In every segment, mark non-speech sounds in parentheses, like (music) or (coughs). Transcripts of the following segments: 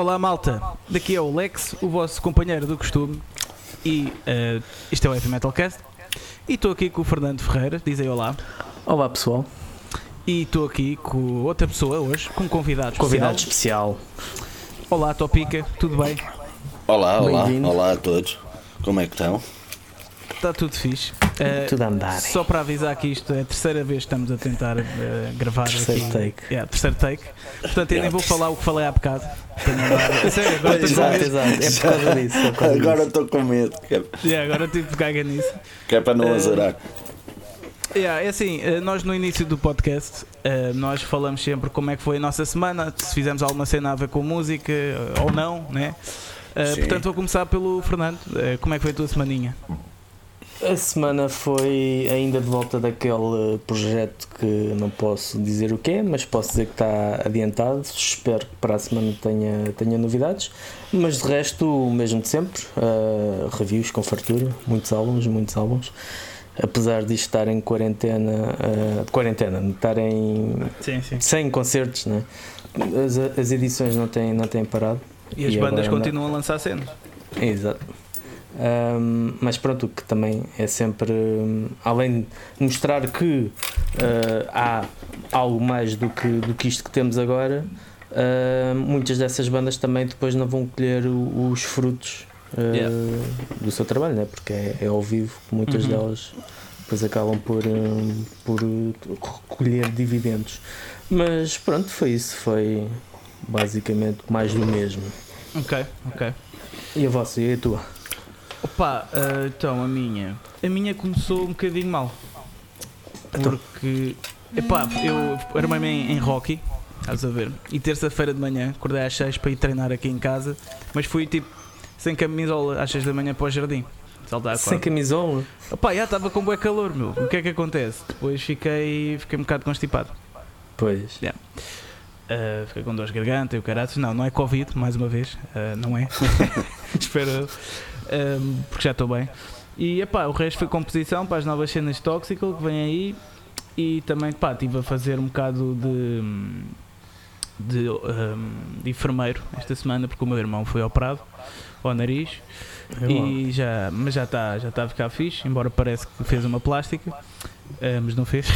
Olá malta, daqui é o Lex, o vosso companheiro do costume e uh, isto é o Heavy Metal Cast e estou aqui com o Fernando Ferreira, diz aí olá. Olá pessoal. E estou aqui com outra pessoa hoje, com um convidado especial. Convidado especial. Olá Topica, tudo bem? Olá, olá, olá a todos. Como é que estão? Está tudo fixe. Uh, tudo a andar. Só para avisar que isto é a terceira vez que estamos a tentar uh, gravar terceiro aqui. take. Yeah, terceiro take. Portanto, eu nem vou falar o que falei há bocado. (laughs) Sério, agora exato, exato. É por causa disso. É por causa agora estou com medo. É... Yeah, agora tipo caga nisso. Que é para não uh, azarar. Yeah, é assim, nós no início do podcast nós falamos sempre como é que foi a nossa semana, se fizemos alguma cena a ver com música ou não, né? portanto vou começar pelo Fernando. como é que foi a tua semaninha? A semana foi ainda de volta daquele projeto que não posso dizer o que é, mas posso dizer que está adiantado. Espero que para a semana tenha, tenha novidades. Mas de resto, o mesmo de sempre: uh, reviews com fartura, muitos álbuns, muitos álbuns. Apesar de estar em quarentena, uh, quarentena, de estar em sim, sim. sem concertos, né? as, as edições não têm, não têm parado. E as e bandas continuam a lançar cenas. Exato. Um, mas pronto, que também é sempre, um, além de mostrar que uh, há algo mais do que, do que isto que temos agora, uh, muitas dessas bandas também depois não vão colher o, os frutos uh, yeah. do seu trabalho, né? porque é, é ao vivo que muitas uhum. delas depois acabam por, por colher dividendos. Mas pronto, foi isso, foi basicamente mais do mesmo. Ok, ok. E a vossa e a tua? Opa, uh, então a minha. A minha começou um bocadinho mal. Então. Porque. Epá, eu armei-me em, em hockey, estás a ver? E terça-feira de manhã acordei às 6 para ir treinar aqui em casa, mas fui tipo sem camisola às 6 da manhã para o jardim. Saltar sem camisola? Opa, já estava com bué calor, meu. O que é que acontece? Depois fiquei, fiquei um bocado constipado. Pois. Yeah. Uh, fiquei com dores de garganta e o caralho. Não, não é Covid, mais uma vez. Uh, não é. (laughs) Espero um, porque já estou bem. E epá, o resto foi composição para as novas cenas de Toxical que vem aí. E também pá, estive a fazer um bocado de, de, um, de enfermeiro esta semana porque o meu irmão foi operado ao nariz. É e já, mas já está já tá a ficar fixe, embora parece que fez uma plástica, uh, mas não fez.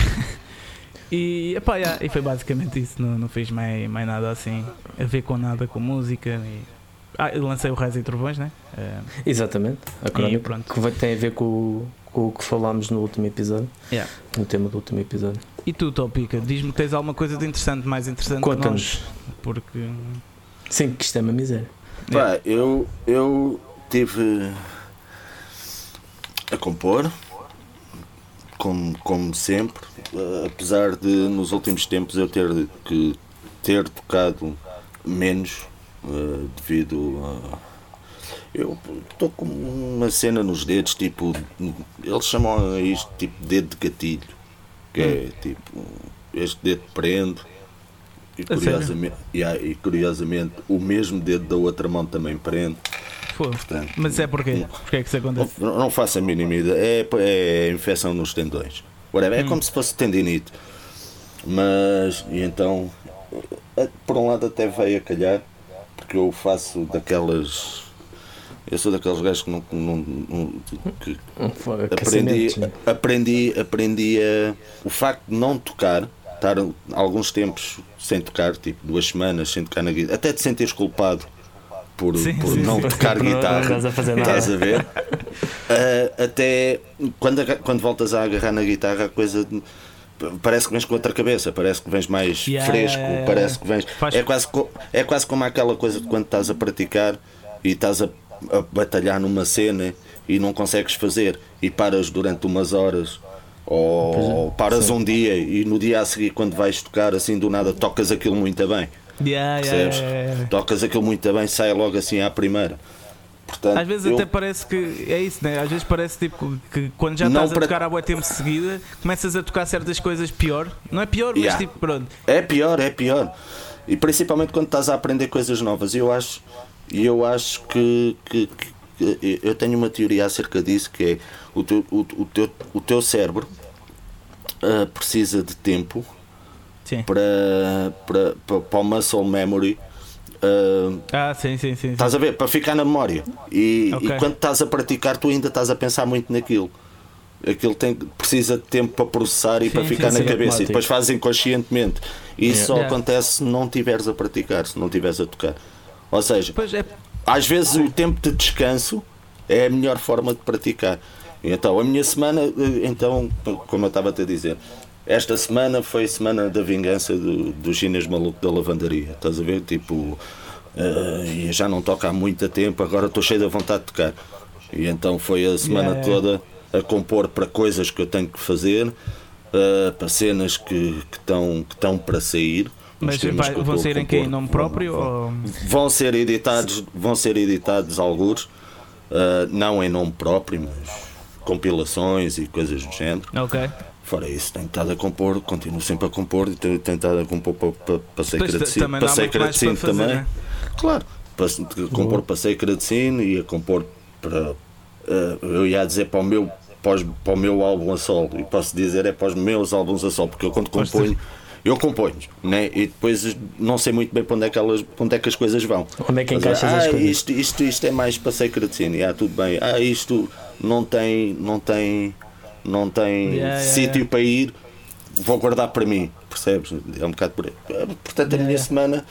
(laughs) e, epá, yeah, e foi basicamente isso, não, não fez mais, mais nada assim a ver com nada com música. E, ah, eu lancei o Reis e Trovões, né? Uh, Exatamente, a crónica, que tem a ver com, com o que falámos no último episódio, yeah. no tema do último episódio. E tu, Topica, diz-me que tens alguma coisa de interessante, mais interessante Conta-nos. Porque. Sim, que isto é uma miséria. Pá, eu, eu tive a compor, como, como sempre, apesar de nos últimos tempos eu ter que ter tocado menos uh, devido a. Eu estou com uma cena nos dedos, tipo. Eles chamam isto tipo dedo de gatilho. Que é hum. tipo. Este dedo prende. E curiosamente, e curiosamente o mesmo dedo da outra mão também prende. Portanto, Mas é porquê? Porquê é que isso acontece? Não, não faço a mínima ideia. É, é infecção nos tendões. Whatever. É hum. como se fosse tendinite. Mas, e então, eh, por um lado até veio a calhar, porque eu faço daquelas. Eu sou daqueles gajos que não. não, não que aprendi, aprendi, aprendi a, o facto de não tocar, estar alguns tempos sem tocar, tipo duas semanas sem tocar na guitarra, até te sentires culpado por, sim, por sim, não sim. tocar (laughs) guitarra. Não a estás a ver? uh, (laughs) até quando, quando voltas a agarrar na guitarra, a coisa parece que vens com outra cabeça, parece que vens mais yeah, fresco, yeah, parece que vens. Faz... É, quase, é quase como aquela coisa de quando estás a praticar e estás a, a, batalhar numa cena e não consegues fazer e paras durante umas horas. Ou é, paras sim. um dia e no dia a seguir, quando vais tocar, assim do nada, tocas aquilo muito bem. Yeah, percebes? Yeah, tocas aquilo muito bem, sai logo assim à primeira. Portanto, Às vezes eu... até parece que é isso, né? Às vezes parece tipo que quando já estás a tocar há muito tempo de seguida, começas a tocar certas coisas pior. Não é pior, yeah. mas tipo, pronto. É pior, é pior. E principalmente quando estás a aprender coisas novas. Eu acho, eu acho que, que, que eu tenho uma teoria acerca disso que é o teu, o, o teu, o teu cérebro uh, precisa de tempo para, para, para, para o muscle memory Uh, ah, sim, sim, sim, sim. Estás a ver? Para ficar na memória. E, Ok. e quando estás a praticar, tu ainda estás a pensar muito naquilo. Aquilo tem, precisa de tempo para processar e Sim, para sim, ficar sim, na é cabeça. E automático. depois fazes inconscientemente. E isso Yeah. só Yeah. acontece se não estiveres a praticar, se não estiveres a tocar. Ou seja, é, às vezes o tempo de descanso é a melhor forma de praticar. E Então, a minha semana, eh, então, como eu estava a te dizer, esta semana foi a semana da vingança do, do chinês maluco da lavandaria. Estás a ver? Tipo, eh, já não toca há muito tempo, agora estou cheio de vontade de tocar. E então foi a semana Yeah, toda a compor para coisas que eu tenho que fazer, eh, para cenas que estão que estão para sair. mas vai- vão sair em que? Em nome próprio? vão- Ou... Vão ser editados, vão ser editados alguns, uh, não em nome próprio, mas compilações e coisas do género. Ok. Fora isso, tenho estado a compor, continuo sempre a compor e tenho estado a compor para, para, para ser agradecido. também Para ser agradecido fazer, também. né? Claro, para compor para ser agradecido e a compor para. uh, eu ia dizer para o meu. Para, para o meu álbum a solo e posso dizer é para os meus álbuns a solo porque eu quando componho eu componho né? e depois não sei muito bem para onde é que, elas, para onde é que as coisas vão Onde é que encaixas ver? as ah, coisas? Isto, isto, isto é mais para Sacred Scene, ah, tudo bem. Ah, isto não tem, não tem, não tem Yeah, sítio yeah. para ir, vou guardar para mim, percebes? É um bocado por aí. Ah, Portanto, a minha semana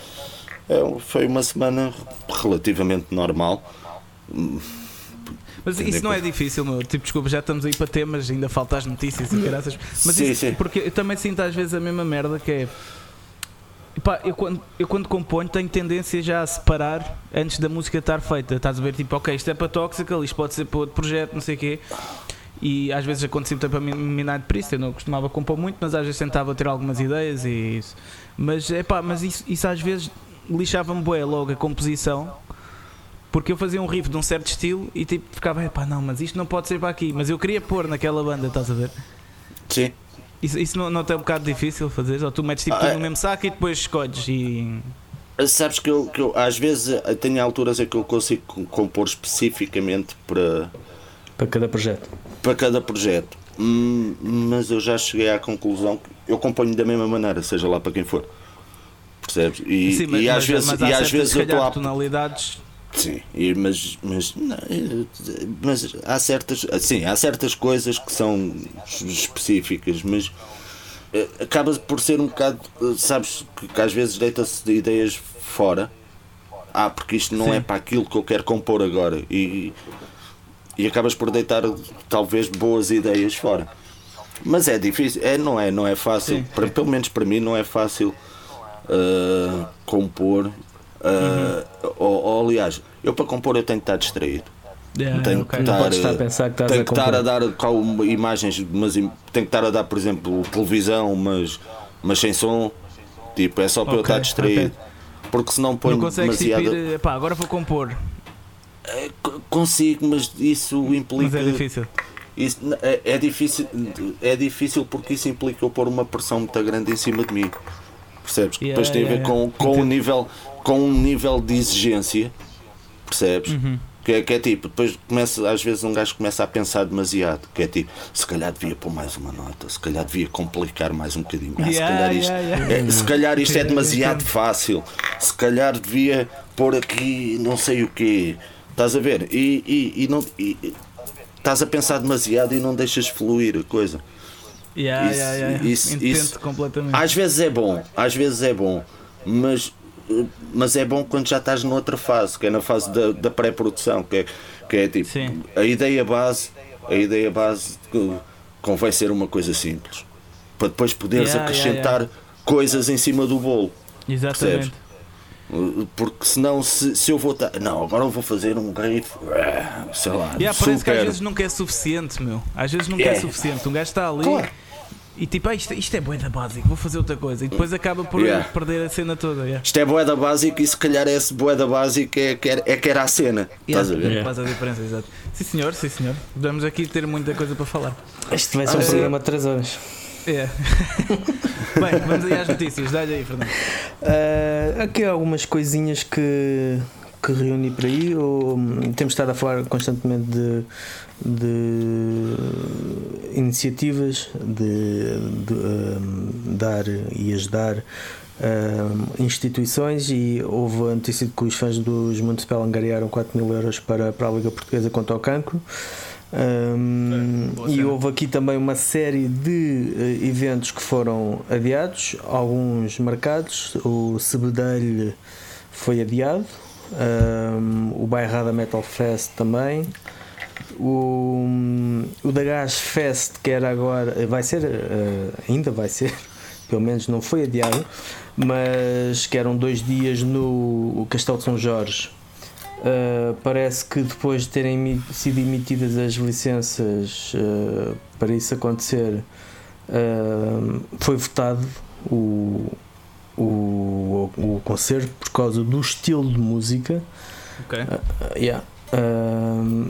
é, foi uma semana relativamente normal. Mas isso não é difícil, meu. Tipo, desculpa, já estamos aí para temas, ainda falta as notícias e graças. Mas Sim, isso, sim. porque eu também sinto às vezes a mesma merda que é. Epá, eu, quando, eu quando componho tenho tendência já a separar antes da música estar feita. Estás a ver, tipo, ok, isto é para Toxical, isto pode ser para outro projeto, não sei o quê. E às vezes acontecia também para Midnight Priest, eu não costumava compor muito, mas às vezes tentava ter algumas ideias e isso. Mas, epá, mas isso, isso às vezes lixava-me bué logo a composição porque eu fazia um riff de um certo estilo e tipo ficava, epá, não, mas isto não pode ser para aqui. Mas eu queria pôr naquela banda, estás a ver? Sim. Isso, isso não, não é um bocado difícil fazer? Ou tu metes tipo Ah, tudo é. no mesmo saco e depois escolhes e. Sabes que eu, que eu às vezes eh, tenho alturas em que eu consigo co- compor especificamente para, Para cada projeto. Para cada projeto. Hum, mas eu já cheguei à conclusão que eu componho da mesma maneira, seja lá para quem for. Percebes? E, Sim, mas, e às mas- vezes, mas e às vezes eu estou a. tonalidades. Sim, e- mas, mas, não, mas há certas. Sim, há certas coisas que são específicas, mas eh, acaba por ser um bocado. eh, Sabes que, que às vezes deita-se de ideias fora. Ah, porque isto não Sim. é para aquilo que eu quero compor agora. E, e acabas por deitar talvez boas ideias fora. Mas é difícil, é, não, é, não é fácil, Sim, para- pelo menos para mim não é fácil uh, compor. uh, ou, ou, aliás, eu para compor eu tenho que estar distraído. Yeah, tenho ok. que Não estar, podes estar a pensar que tenho a que estar a dar com imagens, mas tenho que estar a dar, por exemplo, televisão, mas, mas sem som. Tipo, é só para eu Ok, estar distraído. Porque senão ponho Não consegues tipo, demasiada. ir, epá, agora vou compor. Co- Consigo, mas isso implica. Mas é difícil. Isso é, é difícil, é difícil porque isso implica eu pôr uma pressão muito grande em cima de mim. Percebes? Yeah, depois tem a ver yeah, com, com, um nível, com um nível de exigência. Percebes? Uhum. Que, é, que é tipo, depois começa, às vezes um gajo começa a pensar demasiado. Que é tipo, se calhar devia pôr mais uma nota, se calhar devia complicar mais um bocadinho. Ah, se, Yeah, calhar isto, yeah, yeah. é- se calhar isto é demasiado fácil, se calhar devia pôr aqui não sei o quê. Estás a ver? E, e, e não. e- estás a pensar demasiado e não deixas fluir a coisa. Yeah, Isso- yeah, yeah. isso- Entendo isso- completamente. Às vezes é bom, às vezes é bom, mas, mas é bom quando já estás noutra fase, que é na fase da, da pré-produção, que é, que é tipo Sim. a ideia base, a ideia base que convém ser uma coisa simples. Para depois poderes acrescentar coisas em cima do bolo. Exatamente. Uh, Porque senão se, se eu vou estar. Não, agora eu vou fazer um riff. uh, Sei lá. Yeah, parece que às vezes nunca é suficiente, meu. Às vezes nunca é Yeah. suficiente. Um gajo está ali Claro. e tipo, ah, isto, isto é boa da básica, vou fazer outra coisa. E depois acaba por Yeah. perder a cena toda. Yeah. Isto é boeda básica e se calhar esse boeda básica é que era, é que era a cena. Estás a ver? Yeah. Faz a diferença, exato. Sim senhor, sim senhor. Vamos aqui ter muita coisa para falar. Isto vai ser um Ah, programa de 3 horas. É. (laughs) Bem, vamos aí às notícias. Dá-lhe aí, Fernando. Ah, aqui há algumas coisinhas que, que reuni por aí. Ou, hum, temos estado a falar constantemente de, de iniciativas de, de, hum, dar e ajudar uh, instituições e houve a notícia de que os fãs dos Municipal angariaram 4 mil euros para, para a Liga Portuguesa contra o cancro. Um, e houve aqui também uma série de uh, eventos que foram adiados, alguns marcados. O Cebedelho foi adiado, um, o Bairrada Metal Fest também. O, o da Gas Fest, que era agora, vai ser, uh, ainda vai ser, (laughs) pelo menos não foi adiado, mas que eram dois dias no Castelo de São Jorge Uh, parece que depois de terem sido emitidas as licenças uh, para isso acontecer, uh, foi votado o, o, o concerto por causa do estilo de música. Ok. yeah.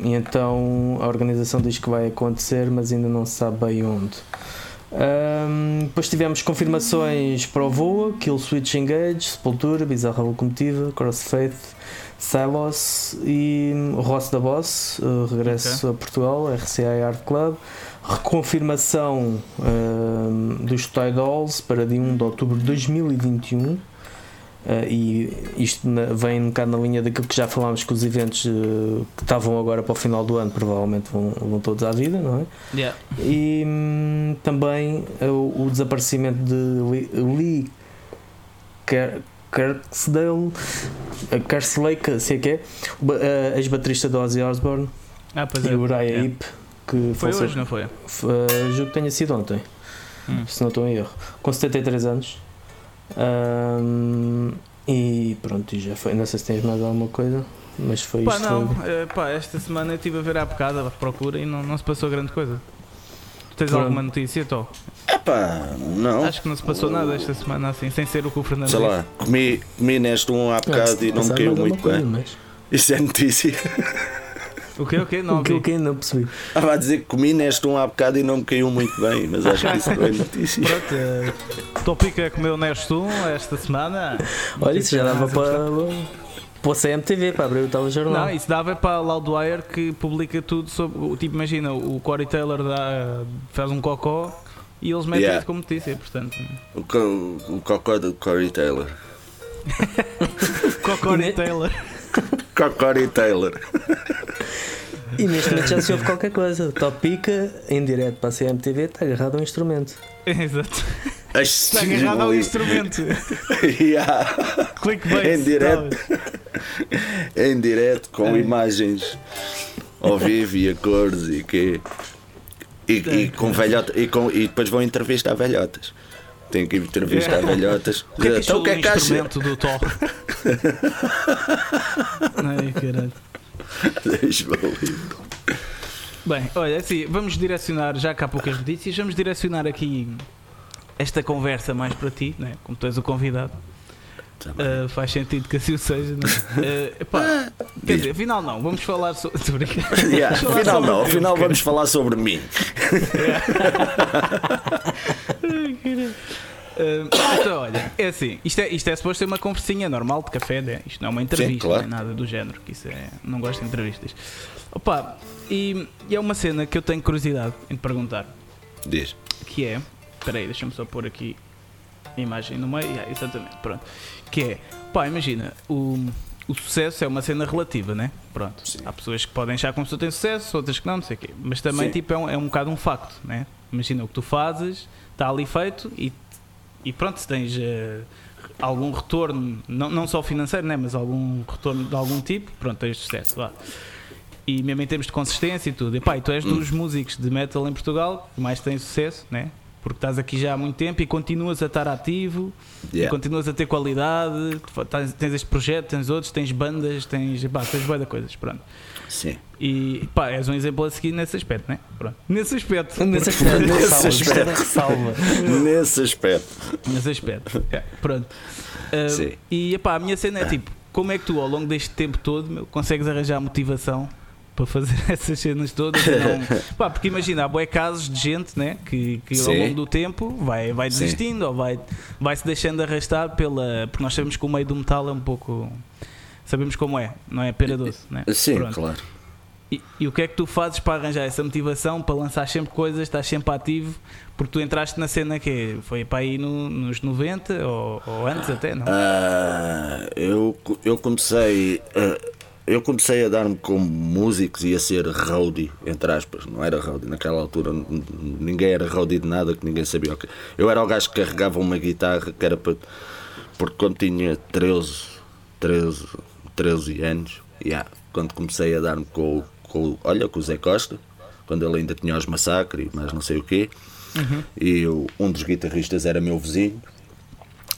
e então a organização diz que vai acontecer, mas ainda não se sabe bem onde. depois tivemos confirmações para o Voa, Kill Switch Engage, Sepultura, Bizarra Locomotiva, Crossfaith Silos e Ross da Boss, uh, regresso okay. a Portugal, RCA Art Club, reconfirmação uh, dos Toy Dolls para dia 1 de outubro de 2021. Uh, e isto na, vem um bocado na linha daquilo que já falámos que os eventos uh, que estavam agora para o final do ano provavelmente vão, vão todos à vida, não é? Yeah. E um, também uh, o desaparecimento de Lee, Lee Kirksdale, Kerslake, sei que é, ex-baterista do Ozzy Osbourne ah, e é. o Uriah é. Heep. Que foi hoje, não foi? Uh, julgo que tenha sido ontem, hum. se não estou em erro, com 73 anos. Um, e pronto, já foi. Não sei se tens mais alguma coisa, mas foi pá, isto. Não, é, pá, esta semana eu estive a ver a bocada, a procura e não, não se passou grande coisa. Tens Pronto. alguma notícia, Tó? Epá, não. Acho que não se passou nada esta semana assim, sem ser o que o Fernando Sei lá, comi, comi neste um há bocado e não me caiu muito bem. Mas... Isso é notícia. O que o que Não, o que, o que não percebi. Ah, vai dizer que comi neste um há bocado e não me caiu muito bem, mas acho que isso não é notícia. (laughs) Pronto, uh, Topica comeu neste um esta semana. Olha, isso já dava para para o CMTV, para abrir o telejornal. Não, isso dava para a Loudwire que publica tudo sobre. Tipo, imagina, o Corey Taylor dá, faz um cocó e eles metem yeah. isso como notícia, portanto. O, co o cocó do Corey Taylor. (laughs) Cocory Taylor. (laughs) Cocory Taylor. E neste momento já se ouve qualquer coisa. Top Pica, em direto para a CMTV, está agarrado a um instrumento. (laughs) Exato. Está agarrado ao instrumento. (laughs) yeah. Clickbait. Em direto. (laughs) em direto, com é. imagens ao vivo e a cores e que. E, e, com velhota, e, com, e depois vão entrevistar velhotas. Tem que entrevistar é. velhotas. O que é que então, o que é que instrumento do Thor? Ai, caralho. Deixa-me Bem, olha, assim, vamos direcionar, já que há poucas notícias, vamos direcionar aqui esta conversa mais para ti, né? como tu és o convidado. Uh, faz sentido que assim o seja, não uh, (laughs) epá, Quer dizer, afinal não, vamos falar (laughs) (laughs) sobre. Yeah, afinal não, afinal vamos falar sobre mim. Uh, (coughs) então, olha, é assim, isto é, isto é suposto ser uma conversinha normal de café, né? isto não é uma entrevista, Sim, claro. nem nada do género, que isso é, não gosto de entrevistas. Opa, e, e, é uma cena que eu tenho curiosidade em te perguntar. Diz. Que é, espera aí, deixa-me só pôr aqui a imagem no meio, yeah, exatamente, pronto. Que é, pá, imagina, o, o sucesso é uma cena relativa, né? Pronto. Sim. Há pessoas que podem achar como se tem sucesso, outras que não, não sei o quê. Mas também, Sim. tipo, é um, é um bocado um facto, né? Imagina o que tu fazes, está ali feito e e pronto, se tens uh, algum retorno, não, não só financeiro, né, mas algum retorno de algum tipo, pronto, tens sucesso. Vá. E mesmo em termos de consistência e tudo. E pá, e tu és dos hum. músicos de metal em Portugal que mais têm sucesso, né? porque estás aqui já há muito tempo e continuas a estar ativo, yeah. continuas a ter qualidade, tens este projeto, tens outros, tens bandas, tens, pá, tens de coisas, pronto. Sim. E pá, és um exemplo a seguir nesse aspecto, né? Pronto. Nesse aspecto. Nesse aspecto. nesse aspecto. nesse aspecto. Nesse aspecto. É, pronto. Uh, Sim. E pá, a minha cena é tipo, como é que tu ao longo deste tempo todo meu, consegues arranjar motivação para fazer (laughs) essas cenas todas. Não... (laughs) Pá, porque imagina, há bué casos de gente né, que, que ao longo do tempo vai, vai desistindo Sim. ou vai, vai se deixando arrastar pela. Porque nós sabemos que o meio do metal é um pouco. Sabemos como é, não é pera doce, né? Sim, Pronto. claro. E, e o que é que tu fazes para arranjar essa motivação, para lançar sempre coisas, estás sempre ativo? Porque tu entraste na cena que foi para aí no- nos 90 ou, ou antes até, não? Ah, eu, eu comecei ah, eu comecei a dar-me como músicos e a ser roadie, entre aspas, não era roadie naquela altura, ninguém era roadie de nada, que ninguém sabia o que. Eu era o gajo que carregava uma guitarra que era para. Porque quando tinha 13, 13, 13 anos, yeah, quando comecei a dar-me com, o- com, olha, com o Zé Costa, quando ele ainda tinha os massacres, mas não sei o quê, e eu- um dos guitarristas era meu vizinho,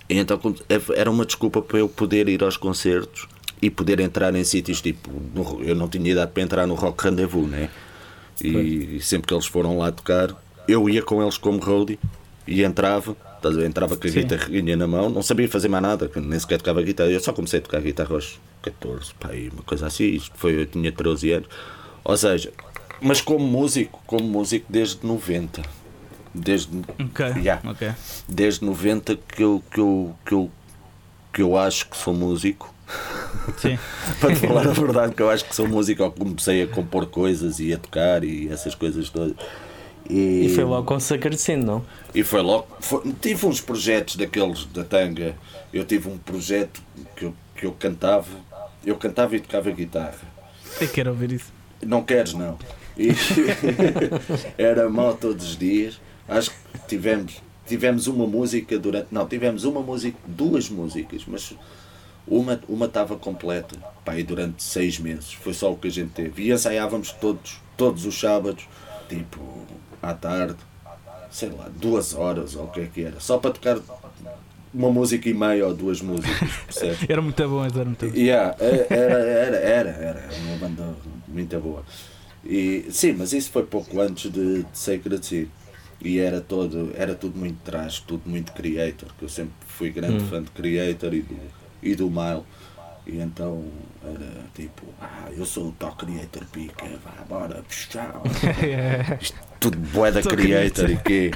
e então como- era uma desculpa para eu poder ir aos concertos e poder entrar em sítios tipo. no- eu não tinha idade para entrar no Rock Rendezvous, né? E, sempre que eles foram lá tocar, eu ia com eles como roadie e entrava. Entrava com a Sim. guitarrinha na mão, não sabia fazer mais nada, nem sequer tocava guitarra. Eu só comecei a tocar guitarra aos 14, pá, aí, uma coisa assim. Isto foi, eu tinha 13 anos. Ou seja, mas como músico, como músico desde 90. Desde, Ok. Yeah. ok. desde 90 que eu, que eu, que eu, que eu acho que sou músico. Sim. (laughs) Para te falar a verdade, que eu acho que sou músico, eu comecei a compor coisas e a tocar e essas coisas todas. E foi logo Sin, não? E foi logo. foi- tive uns projetos daqueles da tanga. Eu tive um projeto que eu, que eu cantava. Eu cantava e tocava guitarra. Eu quero ouvir isso. Não queres, não. E (laughs) era mal todos os dias. Acho que tivemos, tivemos uma música durante. Não, tivemos uma música, duas músicas, mas uma uma estava completa. Pá, durante seis meses. Foi só o que a gente teve. E ensaiávamos todos, todos os sábados, tipo, à tarde, sei lá, duas horas ou o que é que era. Só para tocar uma música e meia ou duas músicas, percebes? (laughs) Era muito bom, era muito bom. Yeah, é- era, era, era, era uma banda muito boa. E, sim, mas isso foi pouco antes de, de Sacred Sea. E era todo, era tudo muito trash, tudo muito creator, que eu sempre fui grande fã de creator e do, e do Mile. E então era tipo, ah, eu sou o top creator pica, vá, bora, tchau. (laughs) Tudo bué da creator e quê?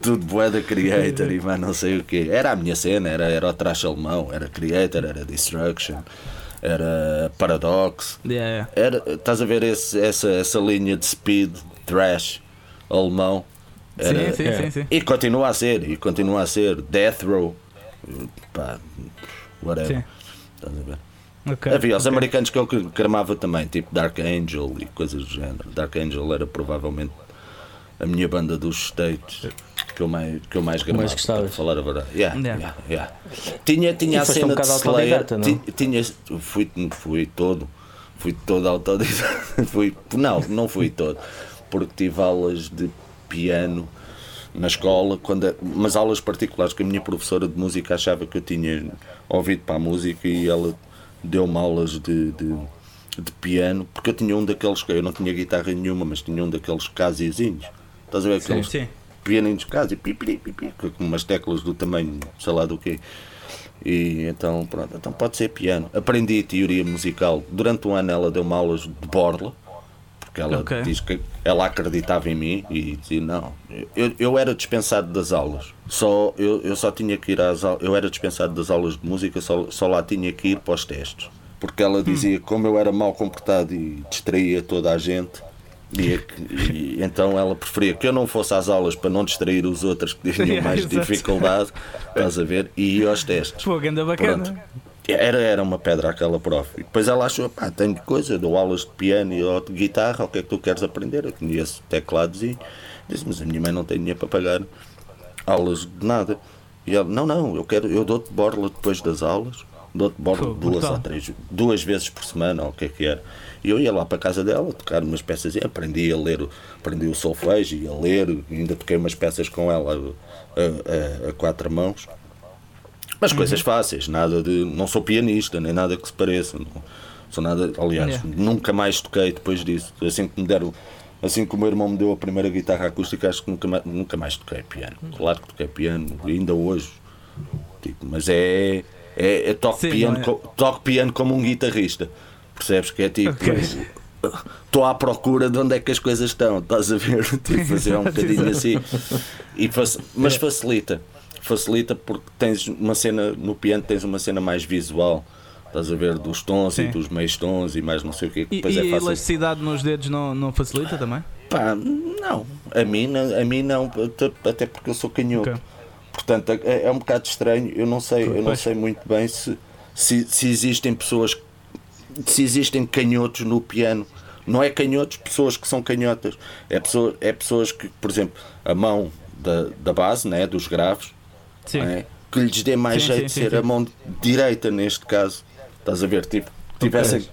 Tudo bué da creator e mais não sei o quê. Era a minha cena, era, era o trash alemão, era creator, era destruction, era paradox. Yeah. Era, estás a ver esse, essa, essa linha de speed, trash, alemão? Era- Sim, sim, é. sim, sim. E continua a ser, e continua a ser. Death Row, pá, whatever. Sim. Estás a ver? Ok, Havia os americanos que eu cramava também, tipo Dark Angel e coisas do género. Dark Angel era provavelmente a minha banda dos States que eu mais, que eu mais gramava, Mais para falar a verdade. Yeah, Yeah. yeah, yeah. Tinha, tinha E a cena um de Slayer. Tinha, fui, fui todo. Fui todo autodidata. (laughs) fui, não, não fui todo. Porque tive aulas de piano na escola, quando, mas aulas particulares que a minha professora de música achava que eu tinha ouvido para a música e ela deu-me aulas de, de, de piano, porque eu tinha um daqueles, eu não tinha guitarra nenhuma, mas tinha um daqueles casizinhos. Estás a ver aqueles Sim. pianinhos casi, pipi, pipi, com umas teclas do tamanho, sei lá do quê. E então, pronto, então pode ser piano. Aprendi teoria musical. Durante um ano ela deu-me aulas de borla, porque ela Ok. diz que ela acreditava em mim e dizia não. Eu, eu era dispensado das aulas. Só, eu, eu só tinha que ir às aulas. Eu era dispensado das aulas de música, só, só lá tinha que ir para os testes. Porque ela dizia que como eu era mal comportado e distraía toda a gente. E, e então ela preferia que eu não fosse às aulas para não distrair os outros que tinham (laughs) mais dificuldade, estás a ver? E ia aos testes. Pô, bacana. Pronto. Era, era uma pedra aquela prof. E depois ela achou, pá, tenho coisa, dou aulas de piano e ou de guitarra, o que é que tu queres aprender? Eu conheço teclados e disse, mas a minha mãe não tem dinheiro para pagar aulas de nada. E ela, não, não, eu quero, eu dou-te borla depois das aulas, dou-te borla duas ou três, duas vezes por semana, ou o que é que era. E eu ia lá para a casa dela, tocar umas peças, e aprendi a ler, aprendi o solfejo e a ler, ainda toquei umas peças com ela a, a- a quatro mãos. Mas coisas Uhum. fáceis, nada de. Não sou pianista, nem nada que se pareça. Não, sou nada. Aliás, Yeah. nunca mais toquei depois disso. Assim que me deram. Assim que o meu irmão me deu a primeira guitarra acústica, acho que nunca mais, nunca mais toquei piano. Claro que toquei piano, ainda hoje. Tipo, mas é. é, é toco, Sim, piano, é? co- toco piano como um guitarrista. Percebes que é tipo. Ok. Estou à procura de onde é que as coisas estão, estás a ver? (laughs) Tipo, fazer um (laughs) bocadinho assim. E mas facilita. Facilita porque tens uma cena, no piano tens uma cena mais visual. Estás a ver dos tons Sim. e dos meios tons e mais não sei o que. E, e é a elasticidade nos dedos não, não facilita também? Pá, não. A mim, não- a mim não, até- porque eu sou canhoto. Ok. Portanto, é, é um bocado estranho. Eu não sei, eu não sei muito bem se, se, se existem pessoas, se existem canhotos no piano. Não é canhotos, pessoas que são canhotas. É, pessoa, é pessoas que, por exemplo, a mão da, da base, né, dos graves. É, que lhes dê mais Sim, jeito sim, de ser a mão tireta neste caso. Estás a ver? Tipo, tivessem.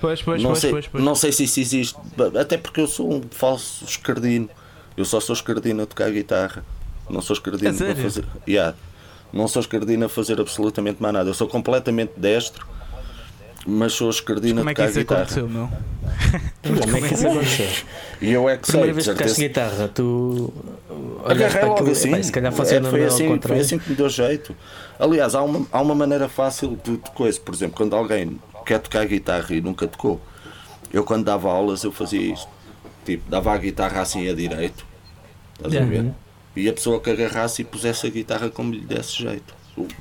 Pois, pois, não, pois, sei, pois, pois. não sei se isso existe, até porque eu sou um falso escardino. Eu só sou escardino a tocar guitarra. Não sou escardino É a fazer. Yeah. Não sou escardino a fazer absolutamente mais nada. Eu sou completamente destro, mas sou escardino Como a é que tocar isso guitarra. aconteceu, meu? (laughs) Como é que isso aconteceu? E eu é que sei, Primeira de vez que tocaste certeza. guitarra, tu. Agarrei logo aquilo, assim. se calhar É, foi, assim foi assim que me deu jeito. Aliás, há uma, há uma maneira fácil de, de coisa. Por exemplo, quando alguém quer tocar guitarra e nunca tocou, eu quando dava aulas eu fazia isto. Tipo, dava a guitarra assim a direito. Estás a Yeah. ver? E a pessoa que agarrasse e pusesse a guitarra como lhe desse jeito.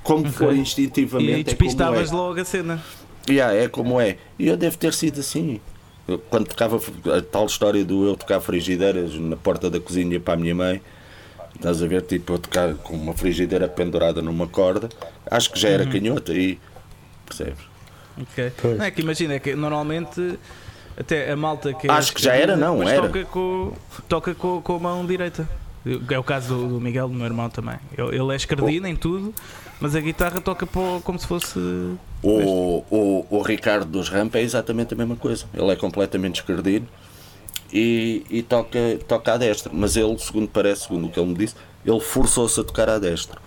Como for E instintivamente. é como despistavas é. logo a cena. Yeah, é como é. E eu devo ter sido assim. Eu, quando tocava a tal história do eu tocar frigideiras na porta da cozinha para a minha mãe, estás a ver, tipo, eu tocar com uma frigideira pendurada numa corda, acho que já era canhota e percebes? Ok. Pois. Não é que imagina, é que normalmente até a malta que é Acho que já era, não, era. Toca, com, toca com, com a mão direita. É o caso do, do Miguel, do meu irmão também. Ele, ele é escardino em tudo, mas a guitarra toca como se fosse. O, o, o Ricardo dos Rampa é exatamente a mesma coisa. Ele é completamente escardino e, e toca, toca à destra. Mas ele, segundo parece, segundo o que ele me disse, ele forçou-se a tocar à destra.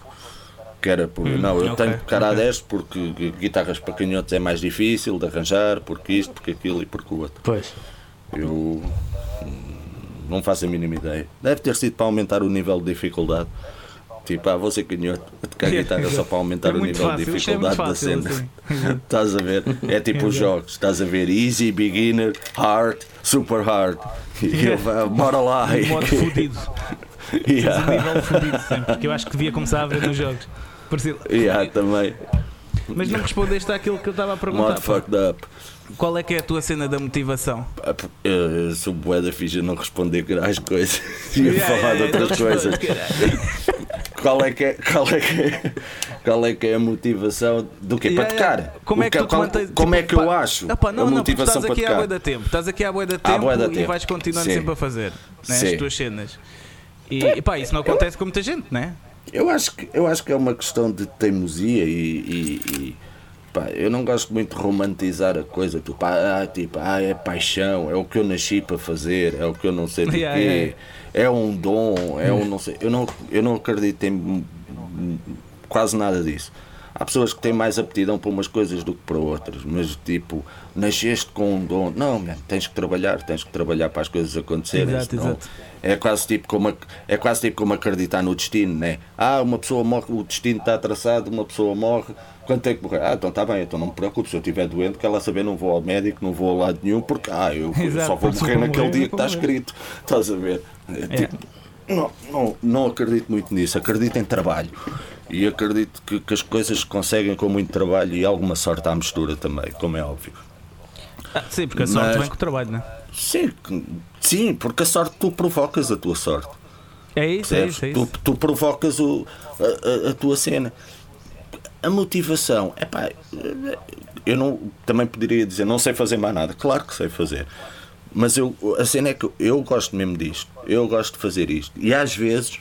Que era por, Hum, não, eu ok, tenho que tocar à ok. destra porque gui- guitarras para canhotos é mais difícil de arranjar, porque isto, porque aquilo e porque o outro. Pois. Eu hum, não faço a mínima ideia. Deve ter sido para aumentar o nível de dificuldade. Tipo, ah, ser canhoto a tocar guitarra só para aumentar É o nível de fácil, é muito dificuldade da cena. assim. (laughs) Estás a ver? É tipo os jogos, estás a ver easy, beginner, hard, super hard. E ele vai, bora lá. Um modo (laughs) fudido. Yeah. Um nível fudido sempre. Que eu acho que devia começar a ver nos jogos. Si- Yeah, também. Mas não respondeste àquilo que eu estava a perguntar. Mod fucked up. Qual é que é a tua cena da motivação? Eu, eu sou bué da ficha não responder às coisas. (laughs) Ia Yeah, falar yeah, de outras coisas. Qual é que é, qual é, que é, qual é, que é a motivação do quê? Yeah, para tocar? yeah. Como é que tu te qual- mantens? Como é tipo, que eu acho? Pá, não, a não, motivação estás para aqui tocar. bué da tempo. Estás aqui há bué da tempo da e tempo. vais continuando Sim. sempre a fazer né, Sim. as tuas cenas. E, e pá, isso não acontece com muita gente, né? Eu acho que, eu acho que é uma questão de teimosia e, e- e, pá, eu não gosto muito de romantizar a coisa. Tipo, ah, tipo, ah, é paixão, é o que eu nasci para fazer, é o que eu não sei do Yeah, quê, yeah. é um dom, é um não sei. Eu não, eu não acredito em hum, hum, quase nada disso. Há pessoas que têm mais aptidão para umas coisas do que para outras, mas tipo, nasceste com um dom. Não, man, tens que trabalhar, tens que trabalhar para as coisas acontecerem. Exato, exato. é quase tipo como é quase tipo como acreditar no destino, né? Ah, uma pessoa morre, o destino está traçado, uma pessoa morre, quando tem que morrer? Ah, então está bem, então não me preocupe, se eu estiver doente, quer lá saber, não vou ao médico, não vou a lado nenhum, porque ah, eu, (laughs) Exato, só vou morrer naquele dia que está escrito. Estás a ver? É, tipo, não, não, não acredito muito nisso, acredito em trabalho. E acredito que, que as coisas se conseguem com muito trabalho e alguma sorte à mistura também, como é óbvio. Ah, sim, porque a sorte Mas- vem com o trabalho, né? Sim, que- sim, porque a sorte tu provocas a tua sorte. É isso, é isso, é tu, isso. tu provocas o, a, a- a tua cena. A motivação, é pá, eu não, também poderia dizer, não sei fazer mais nada. Claro que sei fazer. Mas eu, a cena é que eu gosto mesmo disto. Eu gosto de fazer isto. E às vezes,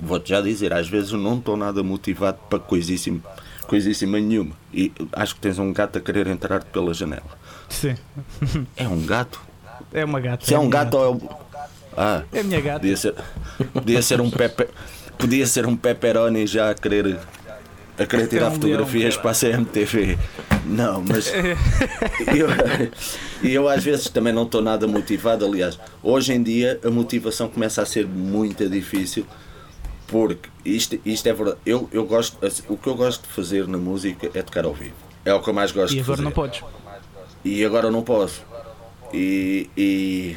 vou-te já dizer, às vezes eu não estou nada motivado para coisíssima, coisíssima nenhuma. E acho que tens um gato a querer entrar pela janela. Sim. É um gato? É uma gata. Se é a um gato ou é um. Ah, É a minha gata. Podia ser, podia ser um pepe, podia ser um pepperoni já a querer a querer tirar fotografias para a CMTV. Não, mas (laughs) eu, eu às vezes também não estou nada motivado. Aliás, hoje em dia a motivação começa a ser muito difícil porque isto, isto é verdade. Eu, eu gosto, o que eu gosto de fazer na música é tocar ao vivo. É o que eu mais gosto E de agora fazer não podes. e agora não posso. E, e,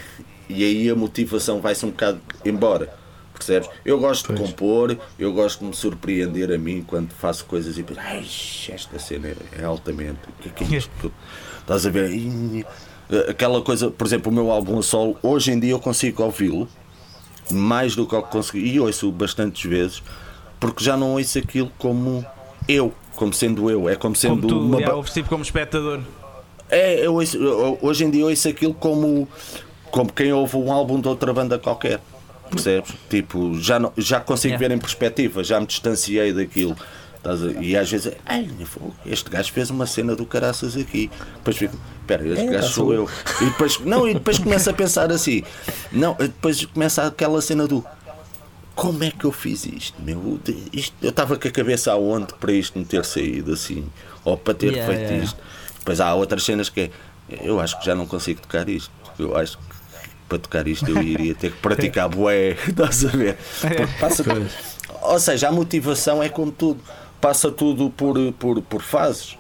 e aí a motivação vai-se um bocado embora. Percebes? Eu gosto Pois. de compor, eu gosto de me surpreender a mim quando faço coisas e penso, ai, esta cena é altamente. Que é que é isto? que eu-" Estás a ver? Ih, Aquela coisa, por exemplo, o meu álbum a solo, hoje em dia eu consigo ouvi-lo mais do que eu consegui, e ouço bastantes vezes, porque já não ouço aquilo como eu, como sendo eu, é como sendo Como tu uma. ba- ouves tipo como espectador. é, eu ouço- hoje em dia ouço aquilo como, como quem ouve um álbum de outra banda qualquer. Percebes? Tipo, já, não, já consigo Yeah. ver em perspectiva, já me distanciei daquilo. Estás a- E às vezes, ai, este gajo fez uma cena do caraças aqui. Depois fico, espera, este É, gajo tá sou sou eu. E depois, não, e depois começo a pensar assim, não, depois começa aquela cena do como é que eu fiz isto, meu? Isto, eu estava com a cabeça aonde para isto me ter saído assim, ou para ter Yeah, feito yeah. isto. Depois há outras cenas que é, eu acho que já não consigo tocar isto. Eu acho que para tocar isto eu iria ter que praticar (laughs) bué, estás a ver? Porque passa- ou seja, a motivação é como tudo, passa tudo por, por, por fases.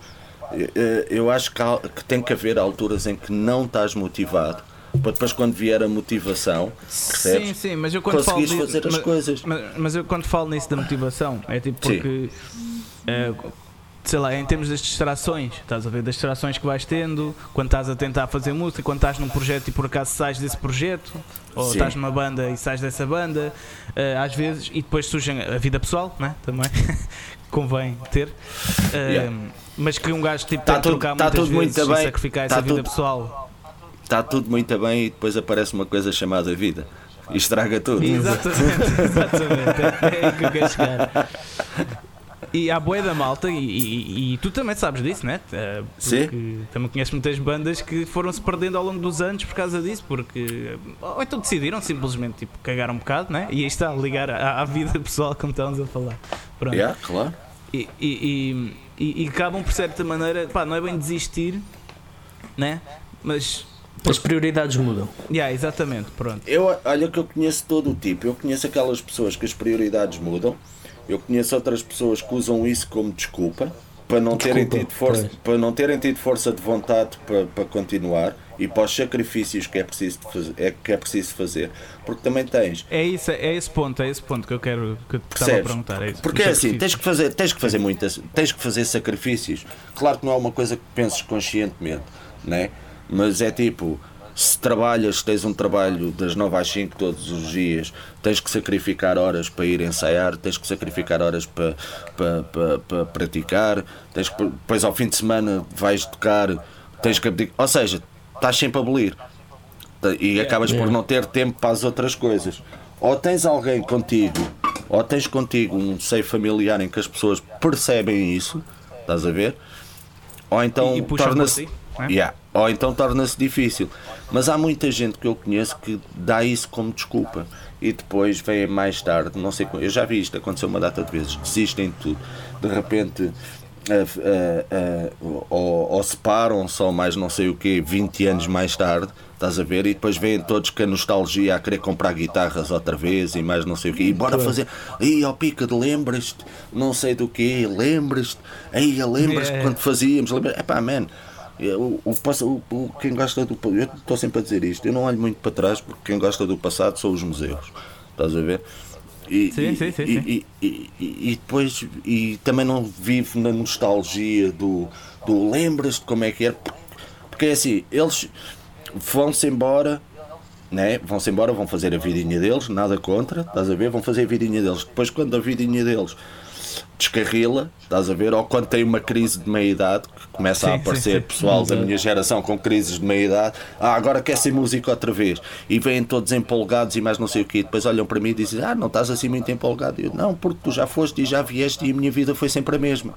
Eh, Eu acho que, há- que tem que haver alturas em que não estás motivado, para depois quando vier a motivação, percebes? Sim, sim, mas eu quando falo Conseguires disso- fazer as mas- coisas. Mas, mas eu quando falo nisso da motivação, é tipo porque eh, sei lá, em termos das distrações, estás a ver, das distrações que vais tendo, quando estás a tentar fazer música, quando estás num projeto e por acaso sais desse projeto, ou Sim. estás numa banda e sais dessa banda, eh, às vezes, e depois surge a vida pessoal, né? Também (laughs) convém ter. Eh, Yeah. Mas que um gajo tipo, Tá tem que tudo- trocar tá muitas muito vezes e bem, sacrificar tá essa vida tudo- pessoal. Está tudo muito bem e depois aparece uma coisa chamada vida e estraga tudo. Exatamente, (laughs) exatamente. É, é que eu quero chegar. E há boia da malta, e, e- e tu também sabes disso, né? Eh, Sim. Porque também conheces muitas bandas que foram se perdendo ao longo dos anos por causa disso, porque. Ou então decidiram simplesmente tipo, cagar um bocado, né? E aí está, ligar à, à vida pessoal, como estávamos a falar. Pronto. Yeah, claro. E, e, e, e acabam por certa maneira, pá, não é bem desistir, né? Mas. As prioridades mudam. Yeah, exatamente, pronto. Eu, olha que eu conheço todo o tipo. Eu conheço aquelas pessoas que as prioridades mudam. Eu conheço outras pessoas que usam isso como desculpa para não terem Desculpa, tido força, pois. para não terem tido força de vontade para, para continuar e para os sacrifícios que é preciso fazer, é, que é preciso fazer. Porque também tens É, isso, é esse ponto, é esse ponto que eu quero que eu te estava a perguntar. É isso, Porque é assim, tens que fazer, tens que fazer muitas, tens que fazer sacrifícios. Claro que não é uma coisa que penses conscientemente, né? Mas é tipo, se trabalhas, tens um trabalho das 9 às 5 todos os dias, tens que sacrificar horas para ir ensaiar, tens que sacrificar horas para, para, para, para praticar, tens que, depois ao fim de semana vais tocar, tens que abdicar, ou seja, estás sempre a abolir e acabas por não ter tempo para as outras coisas. Ou tens alguém contigo, ou tens contigo um seio familiar em que as pessoas percebem isso, estás a ver? Ou então torna-se. ti, não é? Yeah. Ou então torna-se difícil. Mas há muita gente que eu conheço que dá isso como desculpa e depois vem mais tarde, não sei. Eu já vi isto acontecer uma data de vezes, desistem de tudo. De repente. ah, ah, ah, ou, ou separam-se ou mais não sei o quê 20 anos mais tarde estás a ver e depois vêm todos com a nostalgia a querer comprar guitarras outra vez e mais não sei o quê e bora fazer aí ó pica de lembras-te não sei do quê lembras-te aí lembras-te Yeah. quando fazíamos lembra é pá man o, o, o- quem gosta do eu estou sempre a dizer isto eu não olho muito para trás porque quem gosta do passado são os museus estás a ver e, Sim, e, sim, sim, e, sim. e, e- e depois e também não vivo na nostalgia do, do lembras-te como é que era porque é assim eles vão-se embora né? vão-se embora, vão fazer a vidinha deles, nada contra, estás a ver? Vão fazer a vidinha deles. Depois, quando a vidinha deles descarrila, estás a ver? Ou quando tem uma crise de meia-idade, que começa a Sim, aparecer sim, sim. pessoal da Exato. minha geração com crises de meia-idade, ah, agora quer ser músico outra vez. E vêm todos empolgados e mais não sei o quê. Depois olham para mim e dizem, ah, não estás assim muito empolgado. Eu, não, porque tu já foste e já vieste e a minha vida foi sempre a mesma.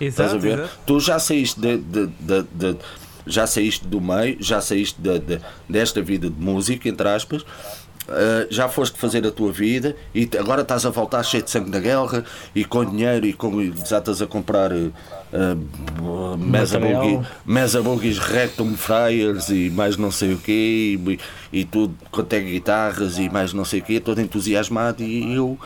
Estás a Exato, ver? exato. Tu já saíste de, de- de- de- já saíste do meio, já saíste de- de- desta vida de música, entre aspas, uh, já foste fazer a tua vida e agora estás a voltar cheio de sangue na guerra e com dinheiro e com, e já estás a comprar uh, uh, mesa boogie- mesa boogies rectum fryers e mais não sei o quê e, e tudo quanto é guitarras e mais não sei o quê, todo entusiasmado e eu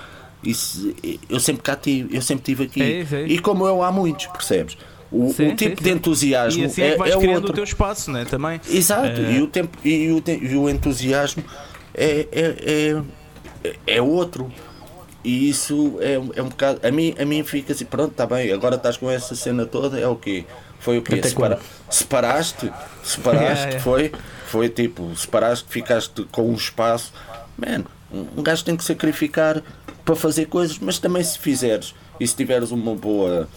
isso, eu sempre cá tive, eu sempre tive aqui É é e como eu há muitos, percebes? O, Sim, o tipo sim, de sim. entusiasmo E assim é, é, que vais é criando outro. o teu espaço, né? Também. Exato, Eh, e, o tempo, e, o, e o entusiasmo é, é, é, é- outro. E isso é, é um bocado. A mim, a mim fica assim, pronto, está bem, agora estás com essa cena toda, é o quê? Foi o quê? Até Separa- separaste? Separaste, (laughs) Yeah, yeah. foi? Foi tipo, separaste, ficaste com um espaço. Man, um um gajo tem que sacrificar para fazer coisas, mas também se fizeres e se tiveres uma boa.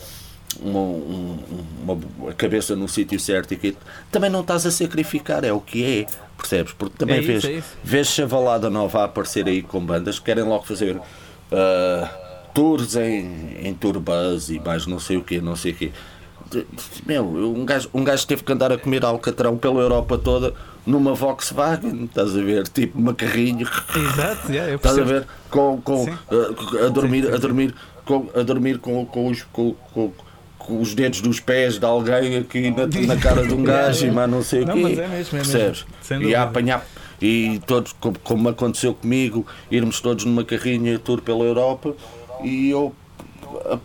Uma, um- uma cabeça no sítio certo e que também não estás a sacrificar, é o que é, percebes? Porque também É isso, vês, é isso. vês Chavalada Nova a aparecer aí com bandas que querem logo fazer ah, tours em, em turbas e mais não sei o que, não sei o quê. De- Meu, um gajo, um gajo teve que andar a comer alcatrão pela Europa toda numa Volkswagen, estás a ver? Tipo uma carrinho, Exato, yeah, estás a ver? Com, com, Sim. ah, a dormir, a dormir, com, a dormir com, com, os, com, com os dedos dos pés de alguém aqui na, na cara de um (laughs) gajo e mais não sei Não, o quê. mas é mesmo, é mesmo. Percebes? Sem E a apanhar e todos, como, como aconteceu comigo, irmos todos numa carrinha tour pela Europa e eu a-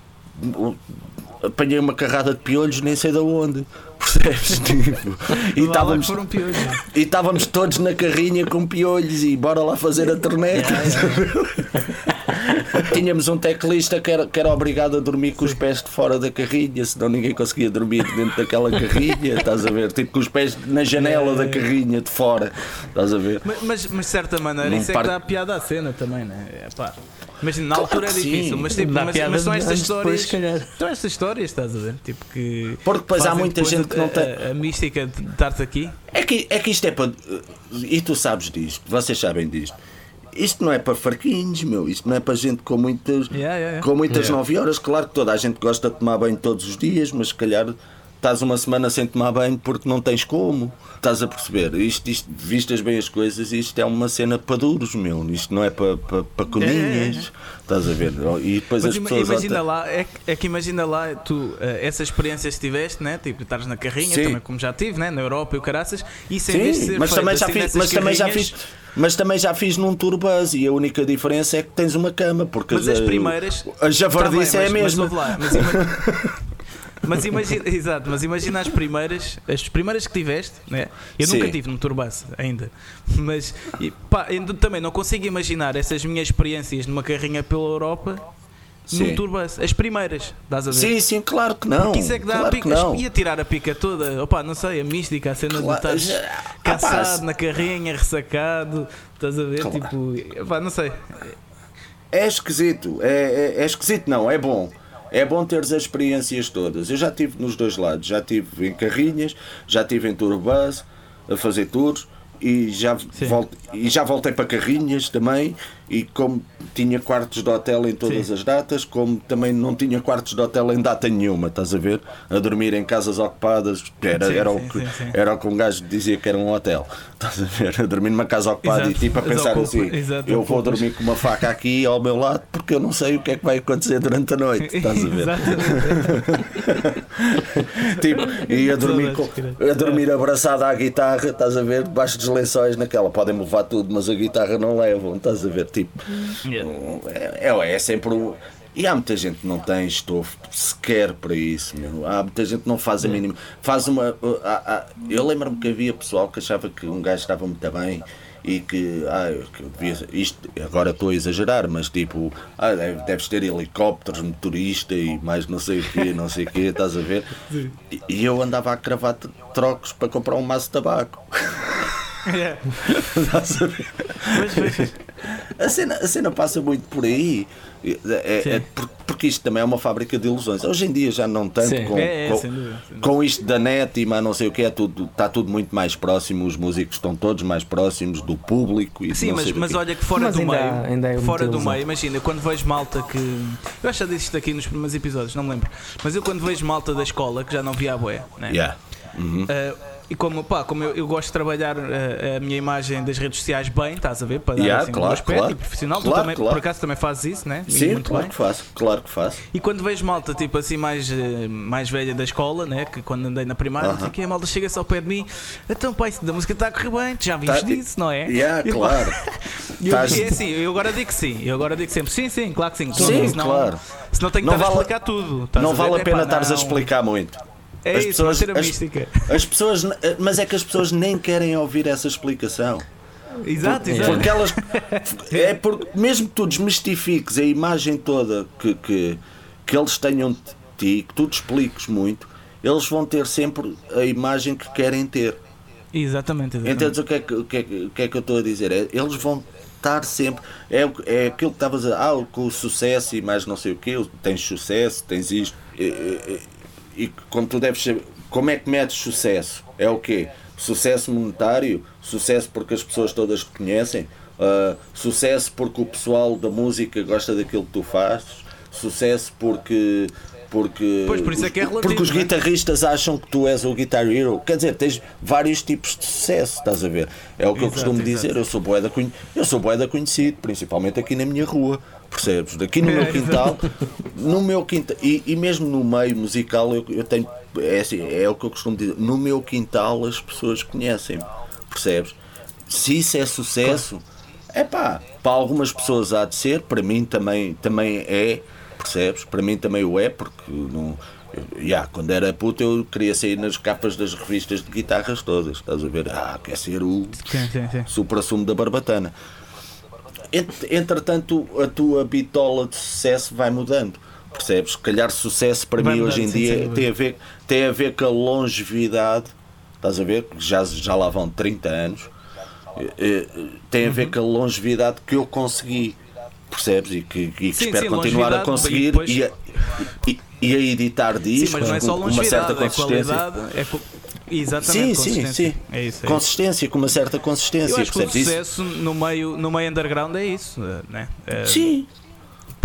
apanhei uma carrada de piolhos nem sei de onde. (laughs) Percebes? Tipo, e estávamos piolhos. e estávamos todos na carrinha com piolhos e bora lá fazer a (laughs) torneta. (laughs) Tínhamos um teclista que era, que era obrigado a dormir com os pés de fora da carrinha, senão ninguém conseguia dormir dentro daquela carrinha, estás a ver? Tipo com os pés na janela da carrinha de fora, estás a ver? Mas, mas, mas de certa maneira Num isso é parque- que dá piada à cena também, né? É, pá. Imagina, na Claro altura é que sim. difícil, mas, tipo, Dá mas, piada mas são estas depois, histórias. se calhar. São estas histórias, estás a ver? Tipo que. Porque depois há muita depois gente a, que não tem. A, a mística de estar-te aqui. É que, é que isto é para. E tu sabes disto, vocês sabem disto. Isto não é para farquinhos, meu. Isto não é para gente com muitas, Yeah, yeah, yeah. com muitas Yeah. 9 horas. Claro que toda a gente gosta de tomar banho todos os dias, mas se calhar estás uma semana sem tomar banho porque não tens como. Estás a perceber? Isto, isto vistas bem as coisas, isto é uma cena para duros, meu. Isto não é para, para, para coninhas. Estás a ver? E depois Mas as ima- pessoas. imagina até- lá, é, que- é que imagina lá tu, eh, essa experiência que tiveste, né? Tipo, estares na carrinha, Sim. também como já tive, né? Na Europa e o caraças, e sem Sim, ser mas feito também, já assim fiz, mas, também já fiz, mas também já fiz num tour bus e a única diferença é que tens uma cama. Porque Mas as a- primeiras. A javardice Tá bem, é a mas- mesma. Mas, lá, mas, (laughs) mas imagina, (laughs) exato, mas imagina as primeiras, as primeiras que tiveste, né? Eu Sim. nunca tive num turbaço ainda, mas e, pá, também não consigo imaginar essas minhas experiências numa carrinha pela Europa Sim. num turbaço. As primeiras, estás a ver? Sim, sim, claro que não. Que isso é que dá claro a pica, não. ia tirar a pica toda, opá, não sei, a mística, a cena Claro, de estares já- cansado na carrinha, ressacado, estás a ver? Claro. Tipo, opá, não sei. É esquisito. É, é, é esquisito, não. É bom. É bom teres as experiências todas. Eu já estive nos dois lados. Já estive em carrinhas, já estive em tour bus, a fazer tours. E já, volt, e já voltei para carrinhas também. E como tinha quartos de hotel em todas Sim. as datas, como também não tinha quartos de hotel em data nenhuma, estás a ver? A dormir em casas ocupadas, era, era, o que, era o que um gajo dizia que era um hotel, estás a ver? A dormir numa casa ocupada Exato. e tipo a pensar ocupa- assim: exato, eu vou dormir com uma faca aqui ao meu lado porque eu não sei o que é que vai acontecer durante a noite, estás a ver? (laughs) Tipo, e a dormir, com, a dormir abraçada à guitarra, estás a ver? Debaixo dos lençóis naquela, podem levar tudo, mas a guitarra não levam, estás a ver? Tipo, é, é, é sempre. o- E há muita gente que não tem estofo sequer para isso, meu. Há muita gente que não faz a mínima. Faz uma. há- há- eu lembro-me que havia pessoal que achava que um gajo estava muito bem e que, ah, que devia, isto, agora estou a exagerar, mas tipo, ah, deve- deves ter helicópteros, motorista e mais não sei o quê, não sei o quê, estás a ver? E, eu andava a cravar trocos para comprar um maço de tabaco. Yeah. Estás a ver? Mas, mas, A cena, a cena passa muito por aí. É, é- é porque isto também é uma fábrica de ilusões. Hoje em dia já não tanto Sim. com, É, é, com, sem dúvida, sem com isto da net e mais não sei o que é tudo, está tudo muito mais próximo, os músicos estão todos mais próximos do público e Sim, não mas, mas olha que fora Mas do ainda meio, ainda é fora do meio, imagina, quando vejo malta que. Eu acho que já disse isto aqui nos primeiros episódios, não me lembro. Mas eu quando vejo malta da escola, que já não via a boé, né? Yeah. Uhum. Eh, e como, pá, como eu, eu gosto de trabalhar eh, a minha imagem das redes sociais bem, estás a ver? Para dar Yeah, assim, um claro, aspecto claro. e profissional. Claro, tu também, claro. por acaso, também fazes isso, né? Sim, muito claro bem. que faço, claro que faço. E quando vejo malta, tipo assim, mais, eh, mais velha da escola, né? Que quando andei na primária, sei o que, a malta chega-se ao pé de mim, então, pai, isso da música está a correr bem, tu já viste Tá- disso, não é? Yeah, E, claro. (laughs) E eu, é assim, eu agora digo sim, eu agora digo sempre sim, sim, claro que sim. Sim, senão, claro. senão tenho que Não estar a vale- explicar tudo. não ver? vale a pena estares a explicar muito. É As isso, pessoas- manter a as- mística. As pessoas, mas é que as pessoas nem querem ouvir essa explicação. Exato, Por- exato. Porque elas. (laughs) É porque mesmo que tu desmistifiques a imagem toda que, que, que eles tenham de ti, que tu te expliques muito, eles vão ter sempre a imagem que querem ter. Exatamente, exatamente. Entendes o que é que, o que, é o que é que eu estou a dizer? É, eles vão estar sempre. É, é aquilo que estavas a dizer, ah, com o sucesso e mais não sei o quê, tens sucesso, tens isto. E, como tu deves saber, como é que medes sucesso? É o quê? Sucesso monetário? Sucesso porque as pessoas todas te conhecem? Ah, sucesso porque o pessoal da música gosta daquilo que tu fazes? Sucesso porque. Porque, Pois, por isso é que é os- relativo, porque os é? guitarristas acham que tu és o Guitar Hero. Quer dizer, tens vários tipos de sucesso, estás a ver? É o que eu Exato, costumo exato. dizer. Eu sou boeda eu sou boeda conhecido, principalmente aqui na minha rua. Percebes? Aqui no É, meu quintal, no meu quintal e, e mesmo no meio musical, eu, eu tenho. É, assim, é o que eu costumo dizer. No meu quintal, as pessoas conhecem-me. Percebes? Se isso é sucesso, é pá, para algumas pessoas há de ser, para mim também, também é, percebes? Para mim também o é, porque não. eu- yeah, quando era puto eu queria sair nas capas das revistas de guitarras todas, estás a ver? Ah, quer ser o Sim, sim, sim. supra-sumo da barbatana. Ent- Entretanto, a tua bitola de sucesso vai mudando. Percebes? Se calhar sucesso para mim hoje em dia tem a, ver, tem a ver com a longevidade. Estás a ver? Já, já lá vão 30 anos. Eh, eh, Tem a Uhum. ver com a longevidade que eu consegui. Percebes? E que, e que Sim, espero sim, continuar a conseguir e depois- e, a, e- e a editar discos é com, uma certa é consistência. É Exatamente, Sim, sim, consistência. sim. É isso. É isso. Consistência, com uma certa consistência. Eu acho que o? Isso- sucesso no meio, no meio underground é isso, né? Eh, Sim,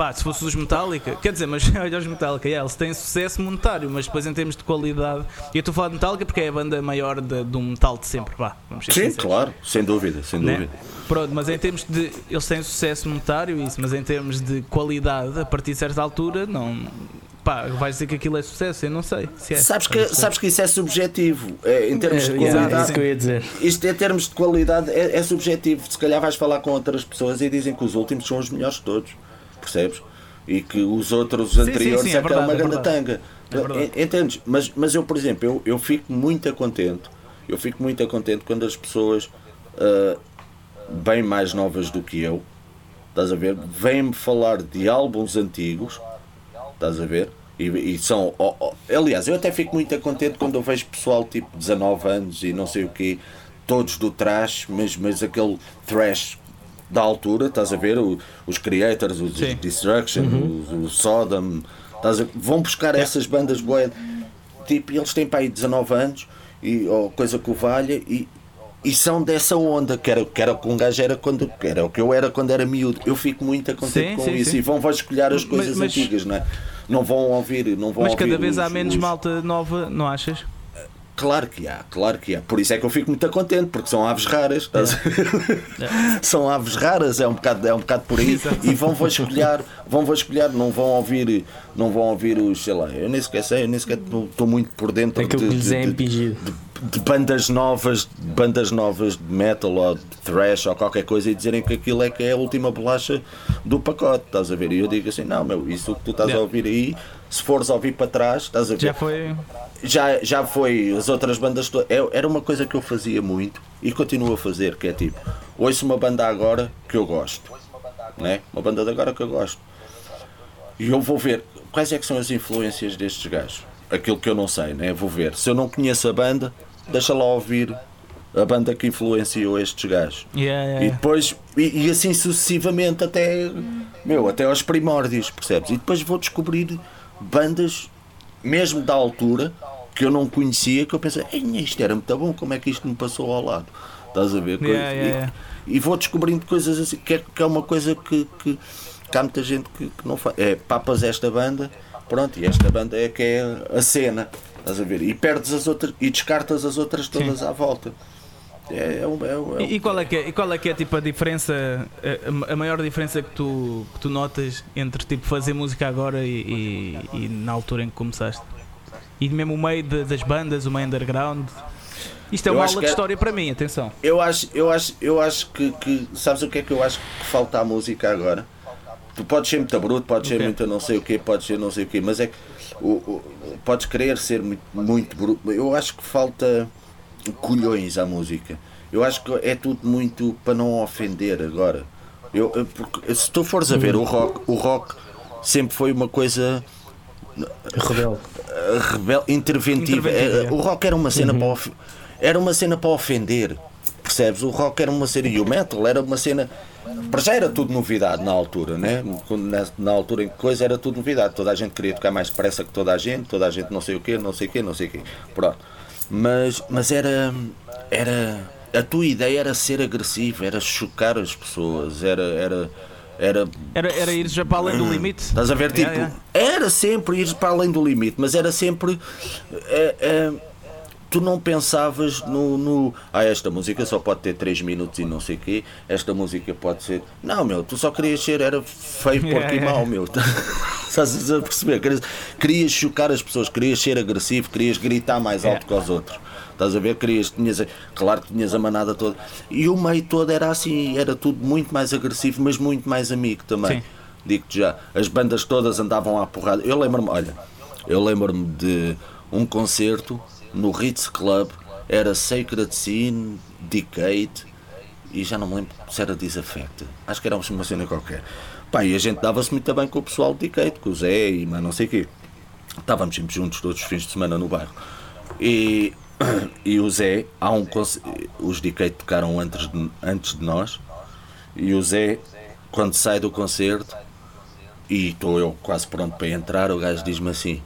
Pá, se fosse os Metallica, quer dizer, mas (laughs) olha os Metallica, yeah, eles têm sucesso monetário, mas depois em termos de qualidade. E eu estou a falar de Metallica porque é a banda maior de, do metal de sempre, vá, vamos Sim, sinceros. claro, sem dúvida, sem Né? dúvida. Pronto, mas em termos de. Eles têm sucesso monetário, isso, mas em termos de qualidade, a partir de certa altura, não. Pá, vais dizer que aquilo é sucesso? Eu não sei. Se é. Sabes, que, sabes que isso é subjetivo, é, em termos de É, exato, qualidade. isso que eu ia dizer. Isto em termos de qualidade é, é subjetivo. Se calhar vais falar com outras pessoas e dizem que os últimos são os melhores de todos, percebes? E que os outros sim, anteriores sim, é é, que era uma verdade, é grande tanga. É Entendes? Mas, mas eu, por exemplo, eu, eu fico muito contente. Eu fico muito contente quando as pessoas ah, bem mais novas do que eu, estás a ver, vêm-me falar de álbuns antigos, estás a ver? E, e são. oh, oh, aliás, eu até fico muito contente quando eu vejo pessoal tipo 19 anos e não sei o quê, todos do trash, mas, mas aquele thrash da altura, estás a ver? O- os Creators, os Sim. Destruction, os, os Sodom, estás a- vão buscar essas bandas boas. Tipo, eles têm para aí 19 anos, e, ou coisa que o valha, e, e são dessa onda, que era, que era o que um gajo era quando. Era o que eu era quando era miúdo. Eu fico muito contente com sim, isso. sim. E vão vasculhar as coisas mas- antigas, não é? Não vão ouvir, não vão Mas ouvir cada vez há os- menos os- malta nova, não achas? Claro que há, claro que há. Por isso é que eu fico muito contente, porque são aves raras. ver? (laughs) são aves raras, é um bocado, é um bocado por aí. Exato. E vão vasculhar, vão vasculhar, não vão ouvir, não vão ouvir os, sei lá, eu nem sequer sei, eu nem sequer estou muito por dentro Aquilo de, que lhes é de- impingido. de, de bandas novas, de bandas novas de metal ou de thrash ou qualquer coisa e dizerem que aquilo é que é a última bolacha do pacote, estás a ver? E eu digo assim, não, meu, isso que tu estás a ouvir aí, se fores ouvir para trás, estás a ver? Já foi. Já, já foi as outras bandas é- era uma coisa que eu fazia muito e continuo a fazer que é tipo ouço uma banda agora que eu gosto né? uma banda de agora que eu gosto e eu vou ver quais é que são as influências destes gajos aquilo que eu não sei né? vou ver se eu não conheço a banda deixa lá ouvir a banda que influenciou estes gajos Yeah, yeah, e depois, e, e assim sucessivamente até, meu, até aos primórdios, percebes? E depois vou descobrir bandas, mesmo da altura, que eu não conhecia, que eu pensei, "Ei, isto era muito bom, como é que isto me passou ao lado? Estás a ver? Yeah, Coisa- yeah, e, yeah. e vou descobrindo coisas assim, que é, que é uma coisa que, que, que há muita gente que, que não faz. É, papas esta banda, pronto, e esta banda é que é a cena, estás a ver? E perdes as outras, e descartas as outras todas à volta. É, é um- é um- é um- E, e qual é que é, e qual é que é tipo a diferença, a, a maior diferença que tu, que tu notas entre tipo fazer música agora e, e- e na altura em que começaste? E mesmo o meio de- das bandas, o meio underground? Isto é uma aula de é- história para mim, atenção. Eu acho, eu acho, eu acho que, que- Sabes o que é que eu acho que falta à música agora? Tu podes ser muito bruto, podes ser Ok. muito não sei o quê, podes ser não sei o quê, mas é que o, o- podes querer ser muito, muito bruto. Eu acho que falta colhões à música. Eu acho que é tudo muito para não ofender agora. Eu, eu- porque se tu fores a ver o rock, o rock sempre foi uma coisa Rebelde. rebel, interventiva. Interventiva, Era- é. o rock era uma cena para of- era uma cena para ofender. Percebes? O rock era uma cena e o metal era uma cena. Para já era tudo novidade na altura, né? Quando- Na, na altura em que coisa era tudo novidade. Toda a gente queria tocar mais depressa que toda a gente, toda a gente não sei o quê, não sei o quê, não sei o quê. Pronto. Mas, mas era. era a tua ideia era ser agressivo, era chocar as pessoas, era. era era Era, era ir já para além do limite. Estás a ver? Tipo, era sempre ir para além do limite, mas era sempre. é, tu não pensavas no, no. Ah, esta música só pode ter 3 minutos e não sei o quê, esta música pode ser. Não, meu, tu só querias ser, era feio, Yeah, porco e yeah. mau, meu. (laughs) Estás a perceber? Querias, querias chocar as pessoas, querias ser agressivo, querias gritar mais alto Yeah. que os outros. Estás a ver? Querias, tinhas, claro que tinhas a manada toda. E o meio todo era assim, era tudo muito mais agressivo, mas muito mais amigo também. Sim. Digo-te já, as bandas todas andavam à porrada. Eu lembro-me, olha, eu lembro-me de um concerto no Ritz Club, era Sacred Scene, Decade, e já não me lembro se era Disaffected. Acho que era uma cena qualquer. Pá, e a gente dava-se muito bem com o pessoal de Decade, com o Zé e mais não sei o quê. Estávamos sempre juntos todos os fins de semana no bairro. E, (coughs) e o Zé, há um os Decade tocaram antes de, antes de nós, e o Zé, quando sai do concerto, e estou eu quase pronto para entrar, o gajo diz-me assim: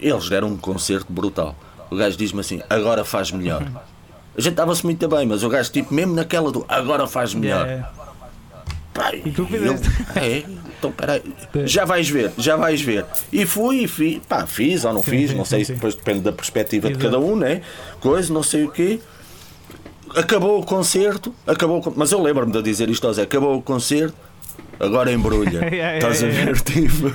eles deram um concerto brutal. O gajo diz-me assim: agora faz melhor. (laughs) A gente estava-se muito bem, mas o gajo, tipo, mesmo naquela do agora faz melhor. Yeah, E tu eu- fizeste. É, então peraí, já vais ver, já vais ver. E fui e fiz, pá, fiz ou não Sim, fiz, sim, não sei, sim. depois depende da perspectiva de Exato. cada um, né? Coisa, não sei o quê. Acabou o concerto, acabou, mas eu lembro-me de dizer isto ao Zé: acabou o concerto, agora embrulha. (laughs) Estás a ver? (laughs) Tipo,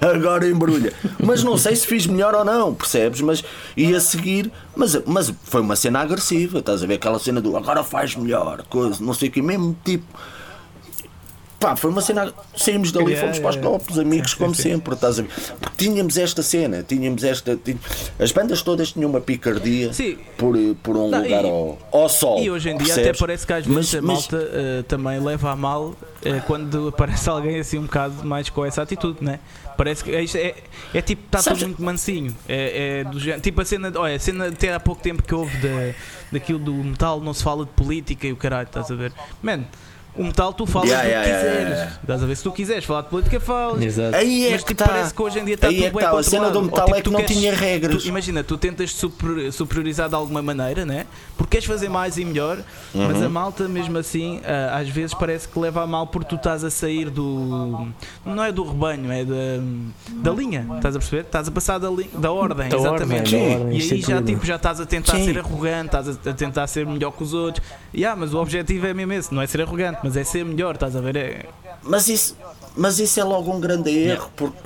agora embrulha. Mas não sei se fiz melhor ou não, percebes? Mas ia seguir, mas, mas foi uma cena agressiva, estás a ver? Aquela cena do agora faz melhor, coisa, não sei o que, mesmo tipo. Pá, foi uma cena. Saímos dali, Yeah, fomos para os copos, amigos, como sempre, estás a ver? Porque tínhamos esta cena, tínhamos esta. As bandas todas tinham uma picardia Sim. por, por um Não, lugar e- ao, ao sol. E hoje em dia percebes? até parece que às vezes Mas- a mas- malta eh, também leva a mal eh, quando (laughs) aparece alguém assim um bocado mais com essa atitude, né? Parece que é, é, é tipo, está tudo muito mansinho. É, é do género- tipo a cena, olha, a cena até há pouco tempo que houve da, daquilo do metal, não se fala de política e o caralho, estás a ver? Man, o metal tu falas Yeah, do que yeah, quiseres. yeah, yeah. Estás a ver? Se tu quiseres falar de política, falas. Exato. Aí é Mas que tipo, tá. parece que hoje em dia está Aí tudo é bem tá. A cena controlado. do Ou, metal tipo, é que tu não queres- tinha regras. tu- imagina, tu tentas super- superiorizar de alguma maneira, né? Porque queres fazer mais e melhor, mas Uhum. a malta, mesmo assim, ah, às vezes parece que leva a mal porque tu estás a sair do. Não é do rebanho, é da, da linha. Estás a perceber? Estás a passar da, li- da ordem, Da exatamente. ordem, da ordem e aí já, instituída. tipo, já estás a tentar Sim. ser arrogante, estás a, a tentar ser melhor que os outros. Yeah, mas o objetivo é mesmo esse, não é ser arrogante, mas é ser melhor, estás a ver? É, Mas isso, mas isso é logo um grande erro, porque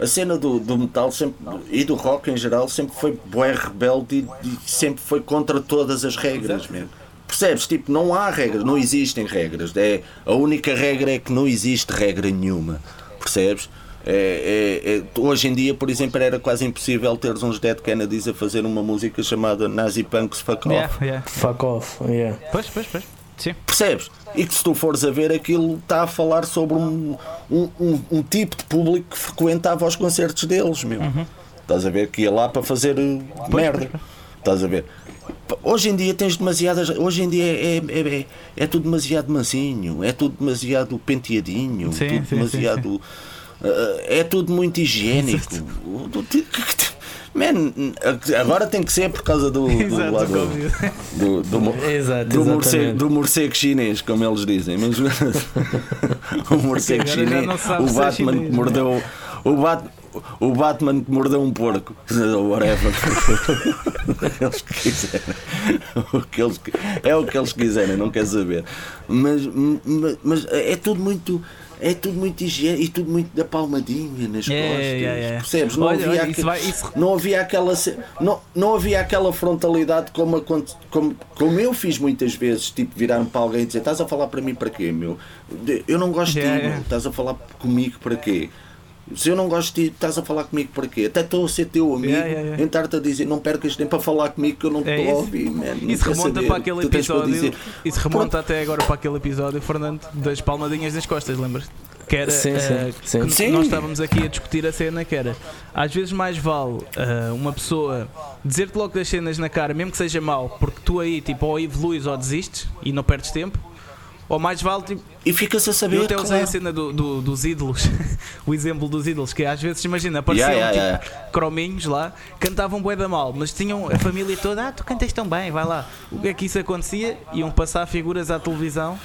a cena do, do metal sempre, e do rock em geral sempre foi bué rebelde e, e sempre foi contra todas as regras mesmo. Percebes? Tipo, não há regras, não existem regras. É, a única regra é que não existe regra nenhuma. Percebes? É, é- é- hoje em dia, por exemplo, era quase impossível teres uns Dead Kennedys a fazer uma música chamada Nazi Punks Fuck Off. yeah, yeah. Fuck off. Yeah. Pois, pois, pois. Sim. Percebes? E que se tu fores a ver aquilo está a falar sobre um, um, um, um tipo de público que frequentava os concertos deles, meu. Estás a ver que ia lá para fazer uh, merda. Estás a ver? Hoje em dia tens demasiadas. Hoje em dia é, é, é, é tudo demasiado mansinho, é tudo demasiado penteadinho, Sim, tudo sim, demasiado. uh, é tudo muito higiênico. (laughs) Man, agora tem que ser por causa do, do Exato, do, do, (laughs) Exato, do, morcego, exatamente. do morcego chinês, como eles dizem. Mas (laughs) o morcego chinês, o Batman chinês, que né? mordeu. O, Bat, o Batman que mordeu um porco. (laughs) Ou Whatever. Eles que quiserem. O que eles, é o que eles quiserem, não quer saber. Mas, mas, mas é tudo muito. É tudo muito higiene e tudo muito da palmadinha nas costas. Percebes? Não Olha, havia, olha, isso aque- vai- isso- não havia aquela não, não havia aquela frontalidade como, como, como eu fiz muitas vezes, tipo virar-me para alguém e dizer estás a falar para mim para quê, meu? Eu não gosto de ti, estás a falar comigo para quê? Se eu não gosto de ti, estás a falar comigo para quê? Até estou a ser teu amigo, Yeah, yeah, yeah. entrar-te a dizer, não percas tempo a falar comigo que eu não te É estou a isso. remonta para aquele episódio. Isso remonta até agora para aquele episódio, Fernando, das palmadinhas das costas, lembras? Que era Sim, sim, eh, sim. que Sim. nós estávamos aqui a discutir a cena que era às vezes mais vale eh, uma pessoa dizer-te logo das cenas na cara, mesmo que seja mau, porque tu aí tipo ou evoluís ou desistes e não perdes tempo, ou mais vale tipo, E ficas a saber. eu até usei claro. a cena do- do- dos ídolos, (laughs) o exemplo dos ídolos, que às vezes, imagina, apareciam Yeah, yeah, tipo, crominhos lá, cantavam bué da mal, mas tinham a família toda, ah, tu cantas tão bem, vai lá. O que é que isso acontecia? Iam passar figuras à televisão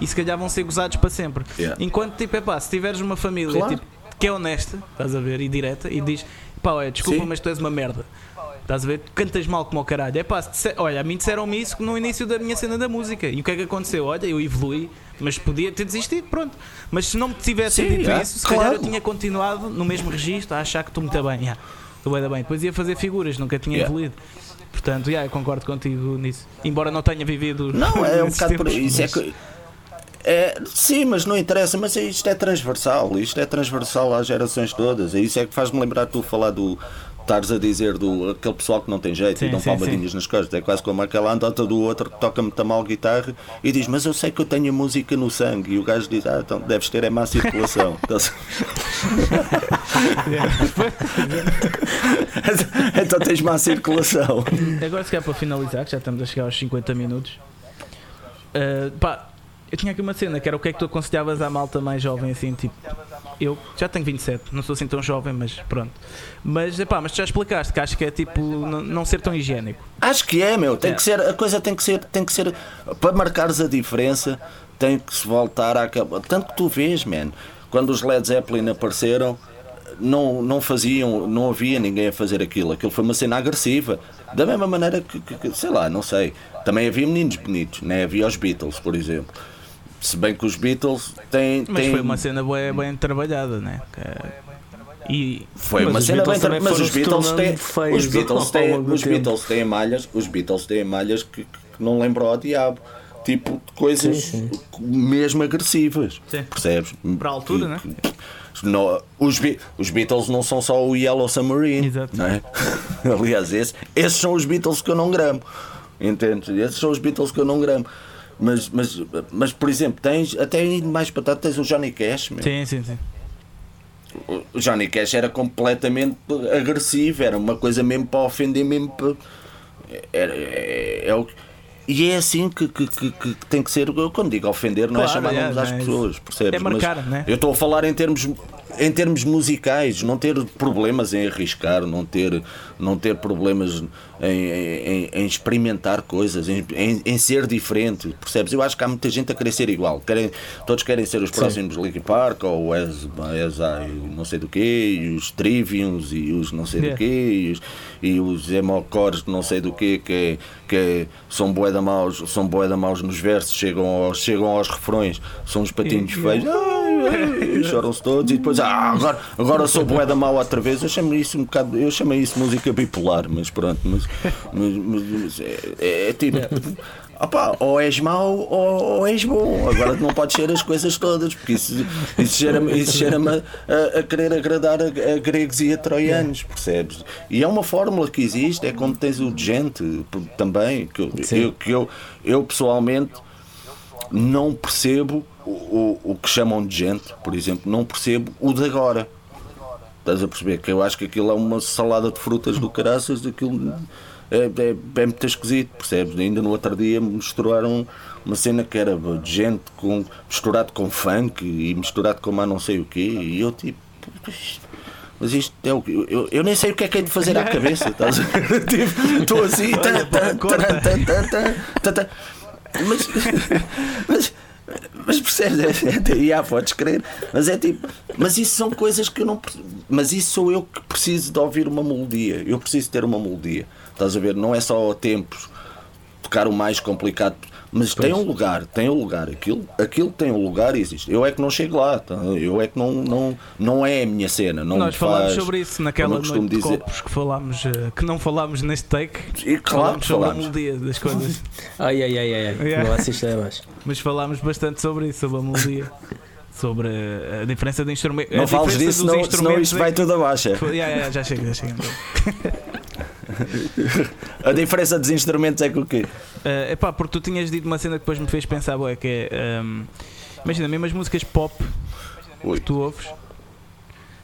e se calhar vão ser gozados para sempre. Yeah. Enquanto, tipo, é pá, se tiveres uma família Claro. tipo, que é honesta, estás a ver, e direta, e diz, pá, olha, desculpa, Sim. mas tu és uma merda. Estás a ver? Tu cantas mal como o caralho. É pá, disser- olha, a mim disseram-me isso no início da minha cena da música. E o que é que aconteceu? Olha, eu evolui, mas podia ter desistido, pronto. Mas se não me tivessem dito é, isso, se calhar claro. eu tinha continuado no mesmo registro a achar que estou muito bem. Yeah, estou bem, bem. Depois ia fazer figuras, nunca tinha Yeah. evoluído. Portanto, yeah, eu concordo contigo nisso. Embora não tenha vivido. Não, (laughs) é um bocado por. Isso é mas- que. É, sim, mas não interessa, mas isto é transversal, isto é transversal às gerações todas. É isso é que faz-me lembrar tu falar do. Estares a dizer do aquele pessoal que não tem jeito Sim, e dão sim, palmadinhas nas costas. É quase como aquela andota do outro que toca muito mal guitarra e diz: Mas eu sei que eu tenho música no sangue. E o gajo diz: Ah, então deves ter é má circulação. (laughs) Então, (laughs) então tens má circulação. Agora, se calhar para finalizar, que já estamos a chegar aos 50 minutos. uh, pá, eu tinha aqui uma cena que era o que é que tu aconselhavas à malta mais jovem, assim, tipo. Eu já tenho 27, não sou assim tão jovem, mas pronto. Mas, epá, mas tu já explicaste que acho que é tipo não, ser tão higiênico. Acho que é, meu. Tem É. que ser, a coisa tem que ser, tem que ser. Para marcares a diferença, tem que se voltar àquela. Tanto que tu vês, man, quando os Led Zeppelin apareceram, não, não faziam, não havia ninguém a fazer aquilo. Aquilo foi uma cena agressiva. Da mesma maneira que, que- que- sei lá, não sei. Também havia meninos bonitos, né? Havia os Beatles, por exemplo. Se bem que os Beatles têm. Mas têm- foi uma cena bem, bem trabalhada, né? Que- E. Foi uma cena bem Beatles tra- também mas os Beatles têm os Beatles têm os. Beatles têm malhas os Beatles têm malhas que, que não lembram ao diabo tipo de coisas Sim, mesmo agressivas Sim. percebes Para a altura, né? não, os, Be- os Beatles não são só o Yellow Submarine Exato. não é? (laughs) aliás esses, esses são os Beatles que eu não gramo entendes? esses são os Beatles que eu não gramo mas, mas, mas por exemplo tens até indo mais para trás tens o Johnny Cash meu. Sim, sim, sim. O Johnny Cash era completamente agressivo, era uma coisa mesmo para ofender, mesmo para. Era, é, é o que- e é assim que, que, que, que tem que ser. Eu, quando digo ofender, não Claro, é chamar é, nomes às é pessoas, percebes? É marcar, Mas né? Eu estou a falar em termos, em termos musicais, não ter problemas em arriscar, não ter, não ter problemas em, em, em experimentar coisas, em, em, ser diferente, percebes? Eu acho que há muita gente a querer ser igual, querem, todos querem ser os próximos Linkin Park ou o Es, Esai, não sei do quê, e os Triviums e os não sei Yeah. do quê, e os, e os Emocores não sei do quê, que, que são boeda maus, são boeda maus nos versos, chegam aos, chegam aos refrões, são uns patinhos feios, e choram-se todos e depois, ah, agora, agora sou boeda mau outra vez. Eu chamo isso um bocado, eu chamo isso música bipolar, mas pronto, mas, mas, mas- mas é, é- é tipo. opá, ou és mau ou, ou és bom. Agora não podes ser as coisas todas, porque isso, isso cheira-me isso cheira a, a querer agradar a, a gregos e a troianos, percebes? E é uma fórmula que existe, é como tens o de gente também, que, eu, eu, que eu, eu pessoalmente não percebo o, o, o que chamam de gente, por exemplo, não percebo o de agora. Estás a perceber? Que eu acho que aquilo é uma salada de frutas do caraças, aquilo é, é, é muito esquisito, percebes? Ainda no outro dia misturaram uma cena que era de gente com, misturado com funk e misturado com mais não sei o quê, e eu tipo. Mas isto é o que. Eu, eu, eu nem sei o que é que é de fazer à cabeça, estás a ver? (laughs) Tipo, Estou assim. Olha, tan, tan, tan. Mas, (laughs) mas, mas percebes? É, é, yeah, podes crer. Mas é tipo. Mas isso são coisas que eu não. Mas isso sou eu que preciso de ouvir uma melodia. Eu preciso ter uma melodia. Estás a ver? Não é só tempos tocar o mais complicado. Mas tem um lugar, tem um lugar. Aquilo, aquilo tem um lugar e existe. Eu é que não chego lá. tá? Eu é que não, não, não é a minha cena. Não Nós falámos faz- sobre isso naquela noite de dizer. copos que falámos, eh, que não falámos neste take. E claro falámos sobre a melodia das coisas. (laughs) Ai, ai, ai, ai, ai. Yeah. Não assista é mais. Mas falámos bastante sobre isso, sobre a melodia. sobre a diferença de instrumento. Não fales disso, senão, senão isto vai tudo abaixo. Yeah, yeah, já chega, já chega. (laughs) a diferença dos instrumentos é que o quê? Uh, epá, porque tu tinhas dito uma cena que depois me fez pensar, boé, que é. Um, imagina, mesmo as músicas pop Ui. que tu ouves.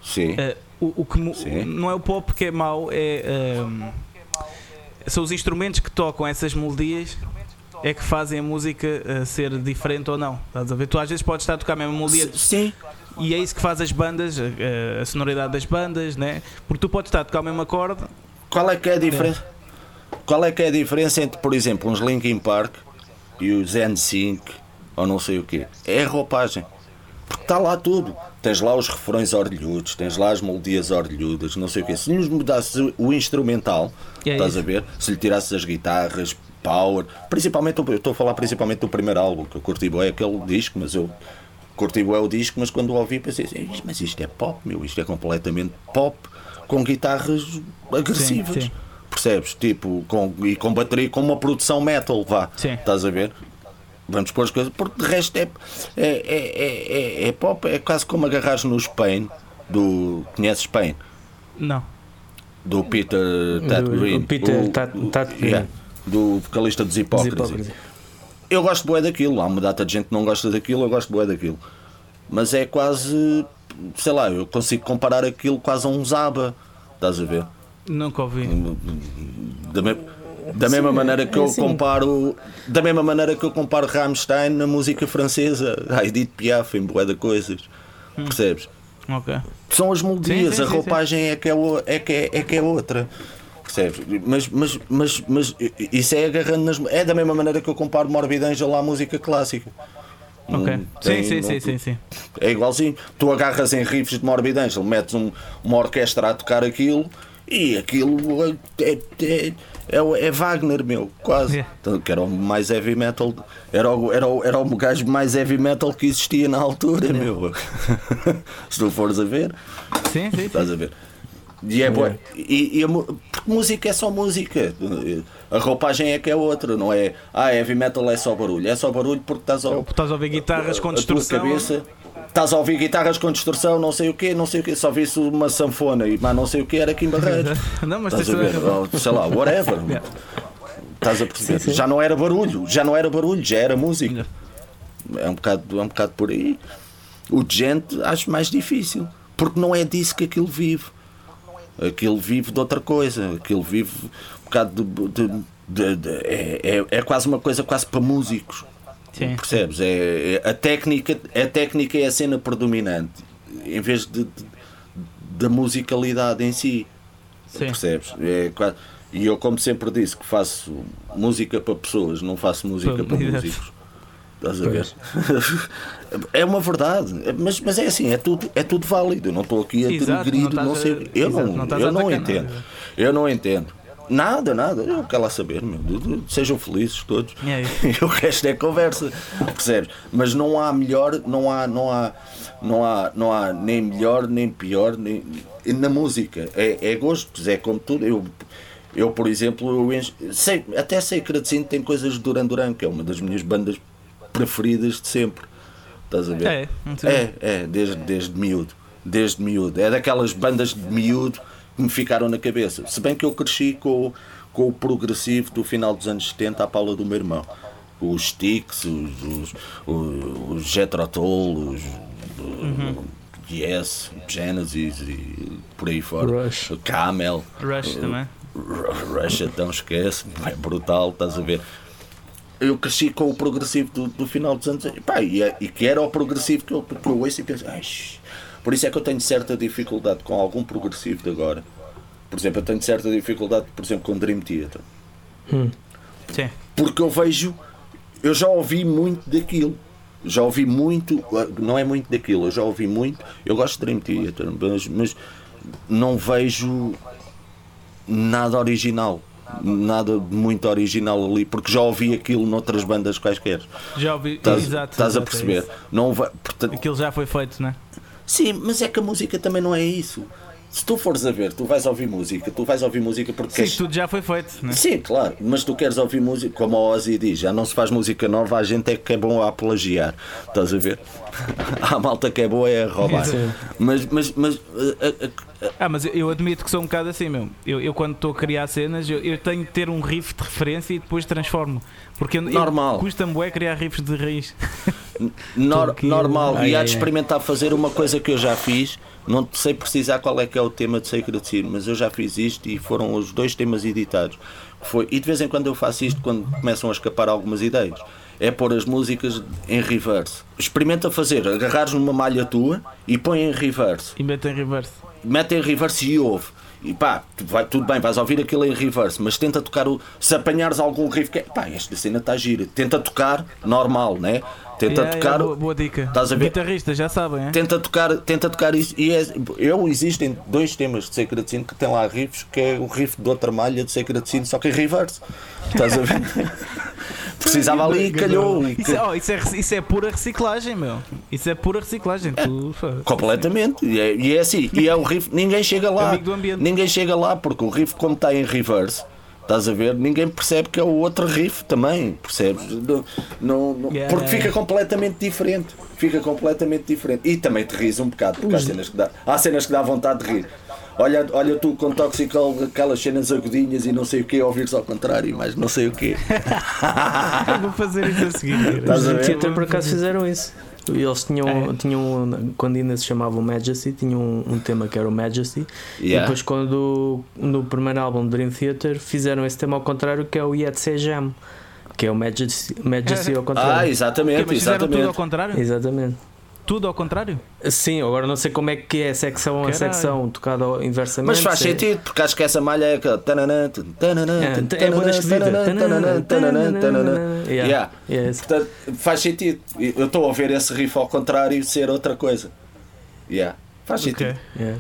Sim. Uh, o, o, que Sim. não é o pop que é mau, é. Um, são os instrumentos que tocam essas melodias é que fazem a música uh, ser diferente ou não. Estás a ver? Tu às vezes podes estar a tocar a mesma melodia. Sim. E é isso que faz as bandas, a, a sonoridade das bandas, né? Porque tu podes estar a tocar o mesmo acorde. Qual é que é a diferença? Qual é que é a diferença entre, por exemplo, uns Linkin Park e os N5 ou não sei o quê? É a roupagem. Porque está lá tudo. Tens lá os refrões orlhudos, tens lá as melodias orlhudas, não sei o quê. Se nos mudasses o instrumental, é estás a ver? Se lhe tirasses as guitarras, power, principalmente, eu estou a falar principalmente do primeiro álbum, que eu curti é aquele disco, mas eu curti é o disco, mas quando o ouvi pensei assim, mas isto é pop, meu, isto é completamente pop, com guitarras agressivas. Sim, sim. Percebes? Tipo, com, e com bateria, com uma produção metal, vá. Sim. Estás a ver? vamos pôr as coisas, porque de resto é, é, é, é, é pop, é quase como agarrar no Spain, do. Conheces Spain? Não. Do Peter Tat Green. Peter Tat, Green. Yeah, do vocalista dos Hipócritas. Eu gosto de boé daquilo, há uma data de gente que não gosta daquilo, eu gosto de boé daquilo. Mas é quase, sei lá, eu consigo comparar aquilo quase a um Zaba, estás a ver? Nunca ouvi. Da mesma da mesma Sim, maneira que é eu assim. comparo da mesma maneira que eu comparo Rammstein na música francesa (laughs) a Edith Piaf em boa de coisas hum. percebes okay. são as melodias sim, sim, a roupagem é que é, é, que é, é que é outra percebes mas, mas, mas, mas isso é agarrando nas é da mesma maneira que eu comparo Morbid Angel à música clássica Ok. Sim, sim, sim, sim, sim. É igualzinho. Tu agarras em riffs de Morbid Angel, metes um, uma orquestra a tocar aquilo e aquilo é, é, é, é Wagner, meu, quase. Yeah. Então, que era o mais heavy metal, era o, era, o, era o gajo mais heavy metal que existia na altura, yeah. meu. (laughs) Se tu fores a ver, sim, sim, estás a ver. E é boa. E, e a, porque música é só música. A roupagem é que é outra, não é? Ah, heavy metal é só barulho. É só barulho porque estás a, estás a ouvir guitarras com distorção. Cabeça estás a ouvir guitarras com distorção, não sei o quê, não sei o quê, só visse uma sanfona e mas não sei o que era aqui em Barreiros. (laughs) não, mas estás a ver, sei lá, whatever. (laughs) Estás a perceber? Sim, sim. Já não era barulho, já não era barulho, já era música. É um bocado, é um bocado por aí. O gente acho mais difícil, porque não é disso que aquilo vive. Aquilo vive de outra coisa, aquilo vive bocado de, de, de, é, é, é quase uma coisa quase para músicos. Sim. Percebes? É, é, a, técnica, a técnica é a cena predominante em vez de, da musicalidade em si. Sim. Percebes? É, e eu, como sempre disse, que faço música para pessoas, não faço música para músicos. Estás a ver? (laughs) é uma verdade, mas, mas é assim, é tudo, é tudo válido. Eu não estou aqui a denegrir, não, não sei. Eu não, não eu não entendo. Eu não entendo. Nada, nada. Eu quero lá saber, meu. Sejam felizes todos. É (laughs) o resto é conversa. Percebes? Mas não há melhor, não há, não há, não há, não há nem melhor, nem pior, nem na música. É, é gostos, é como tudo. Eu, eu por exemplo, eu sei, até sei que tem coisas de Duran Duran, que é uma das minhas bandas preferidas de sempre. Estás a ver? É, é, é, desde, desde miúdo. Desde miúdo. É daquelas bandas de miúdo que me ficaram na cabeça. Se bem que eu cresci com, com o progressivo do final dos anos 70 à pala do meu irmão. Os Sticks, os, os, Jetrotol, os uhum. Yes, Genesis e por aí fora. Rush. Camel. Rush uh, também. Rush então esquece, (laughs) é brutal, estás a ver. Eu cresci com o progressivo do, do final dos anos e, pá, e, é, e, que era o progressivo que eu, que eu ouço e penso, por isso é que eu tenho certa dificuldade com algum progressivo de agora. Por exemplo, eu tenho certa dificuldade, por exemplo, com Dream Theater. Hum. Sim. Porque eu vejo, eu já ouvi muito daquilo. Já ouvi muito, não é muito daquilo, eu já ouvi muito. Eu gosto de Dream Theater, mas, mas não vejo nada original nada muito original ali, porque já ouvi aquilo noutras bandas quaisquer. Já ouvi, estás, exato. Estás a perceber? É não vai, portanto, aquilo já foi feito, não é? Sim, mas é que a música também não é isso. Se tu fores a ver, tu vais ouvir música, tu vais ouvir música porque Sim, queres- tudo já foi feito, né? Sim, claro, mas tu queres ouvir música, como o Ozzy diz, já não se faz música nova, a gente é que é bom a plagiar. Estás a ver? (laughs) A malta que é boa é a roubar. Mas, mas, mas eh, eh, eh, Ah, mas eu- eu admito que sou um bocado assim mesmo. Eu, eu quando estou a criar cenas, eu, eu tenho que ter um riff de referência e depois transformo. Porque Normal. custa-me bué criar riffs de raiz. (laughs) nor- normal, Ai, e há de experimentar fazer uma coisa que eu já fiz. Não sei precisar qual é que é o tema de Sacred Sin, mas eu já fiz isto e foram os dois temas editados. Foi, e de vez em quando eu faço isto quando começam a escapar algumas ideias. É pôr as músicas em reverse. Experimenta fazer, agarrares numa malha tua e põe em reverse. E meto em reverse. Mete em reverse e ouve. E pá, vai, tudo bem, vais ouvir aquilo em reverse, mas tenta tocar o. Se apanhares algum riff que é. Pá, esta cena está gira. Tenta tocar normal, né? Tenta Yeah, tocar. yeah, boa, boa dica. Estás a ver? Guitarristas, já sabem, é? Tenta tocar, tenta tocar isso. E é, eu existem dois temas de Sacred Sin que tem lá riffs, que é o riff de outra malha de Sacred Sin, só que em reverse. Estás a ver? (laughs) Precisava ali e calhou. Isso, é- oh, isso, é, rec- isso é pura reciclagem, meu. Isso é pura reciclagem. Tu, fa- Completamente. E é, e é assim. E é o riff. Ninguém chega lá. Amigo do ambiente. Ninguém chega lá porque o riff, como está em reverse, estás a ver? Ninguém percebe que é o outro riff também. Percebes? Não, não- não- Yeah, porque fica yeah. completamente diferente. Fica completamente diferente. E também te ris um bocado, porque há cenas que dá, há cenas que dá vontade de rir. Olha, olha tu com Toxical, aquelas cenas agudinhas e não sei o que, ouvires ao contrário, mas não sei o quê. (laughs) Eu vou fazer isso a seguir. Os? Theater por acaso fizeram isso. Eles tinham, É. tinham quando ainda se chamava o Majesty, tinham um, um tema que era o Majesty. E Yeah. depois, quando no primeiro álbum do Dream Theater, fizeram esse tema ao contrário, que é o Yet Se Jam, que é o Majesty, Majesty (laughs) ao Ah, contrário. exatamente, Mas fizeram tudo ao exatamente. contrário? Exatamente. Tudo ao contrário? Sim, agora não sei como é que é secção a Caralho. secção, tocada inversamente. Mas faz se- sentido, porque acho que essa malha é aquela. É, é boa da esquisita. Yeah. Yeah. É. Portanto, faz sentido. Eu estou a ouvir esse riff ao contrário ser outra coisa. Yeah. Faz sentido. Yeah.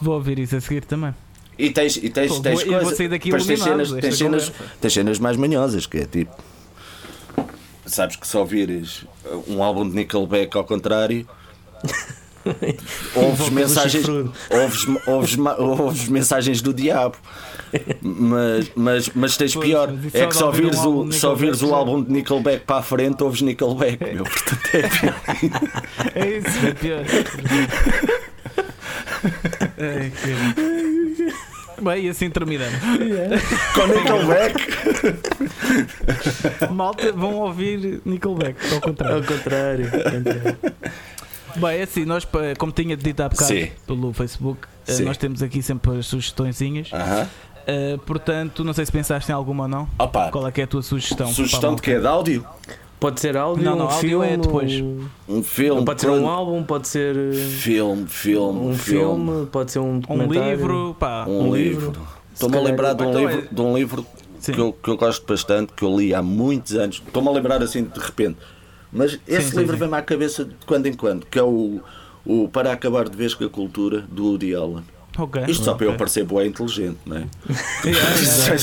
Vou ouvir isso a seguir também. E tens, e tens, Pô, tens vou- eu vou coisas. sair daqui tens cenas, tens, cenas, tens cenas mais manhosas, que é tipo. Sabes que se ouvires um álbum de Nickelback ao contrário. (laughs) ouves mensagens, ouves, ouves, ouves mensagens do diabo. Mas, mas, mas tens Pois, pior, mas é só que ouvir ouvires, um o, se ouvires o álbum de Nickelback para a frente, ouves Nickelback, meu, portanto é pior. (laughs) É isso, é pior. (laughs) Ai, que- Bem, e assim terminamos. Com Nickelback, Malta, vão ouvir Nickelback, ao contrário. Ao contrário. Bem, é assim, nós, pa- como tinha dito há bocado Sim. pelo Facebook, eh, Sim. nós temos aqui sempre as sugestõezinhas. Aham. Eh, portanto, não sei se pensaste em alguma ou não. Opa, Qual é que é a tua sugestão? sugestão de quê? De áudio? Pode ser áudio, Não, não, um áudio filme, é depois. um- Um filme? pode ser um álbum, pode ser uh, Filme, filme, um filme, pode ser um Um documentário. livro, pá. Um, Um livro. livro. Estou-me a lembrar de um, Então é- livro, de um livro Sim. que eu, que eu gosto bastante, que eu li há muitos anos. Estou-me a lembrar assim de repente. Mas esse sim, livro vem-me à cabeça de quando em quando, que é o, o Para Acabar de Vez com a Cultura, do Woody Allen. Ok. Isto só para eu parecer bué inteligente, não é? (laughs) (laughs) Yeah, yeah,